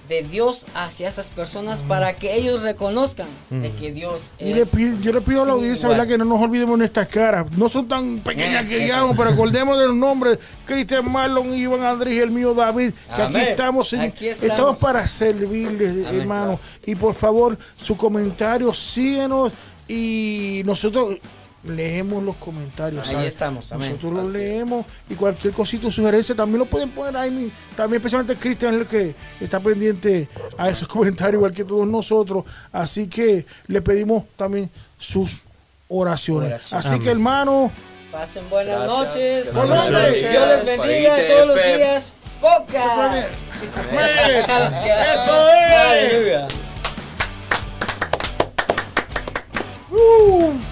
de Dios hacia esas personas para que ellos reconozcan de Mm. que Dios Y es le pido- yo le pido a la audiencia. ¿verdad? Que no nos olvidemos de nuestras caras. No son tan pequeñas que digamos, pero acordemos de los nombres. Cristian Marlon, Iván Andrés y el mío David. Que aquí estamos, Señor. Aquí estamos. estamos. para servirles, Amén. hermano. Y por favor, su comentario, síguenos. Y nosotros leemos los comentarios. Ahí ¿sabes? estamos, amén. Nosotros los leemos y cualquier cosita, sugerencia, también lo pueden poner ahí. También especialmente Cristian el que está pendiente a esos comentarios, igual que todos nosotros. Así que le pedimos también sus oraciones. Oración. Así amén. que hermano... Pasen buenas gracias. noches. Buenas noches. Dios les bendiga Parite, todos los días. Boca. Eso es. Aleluya. Uh.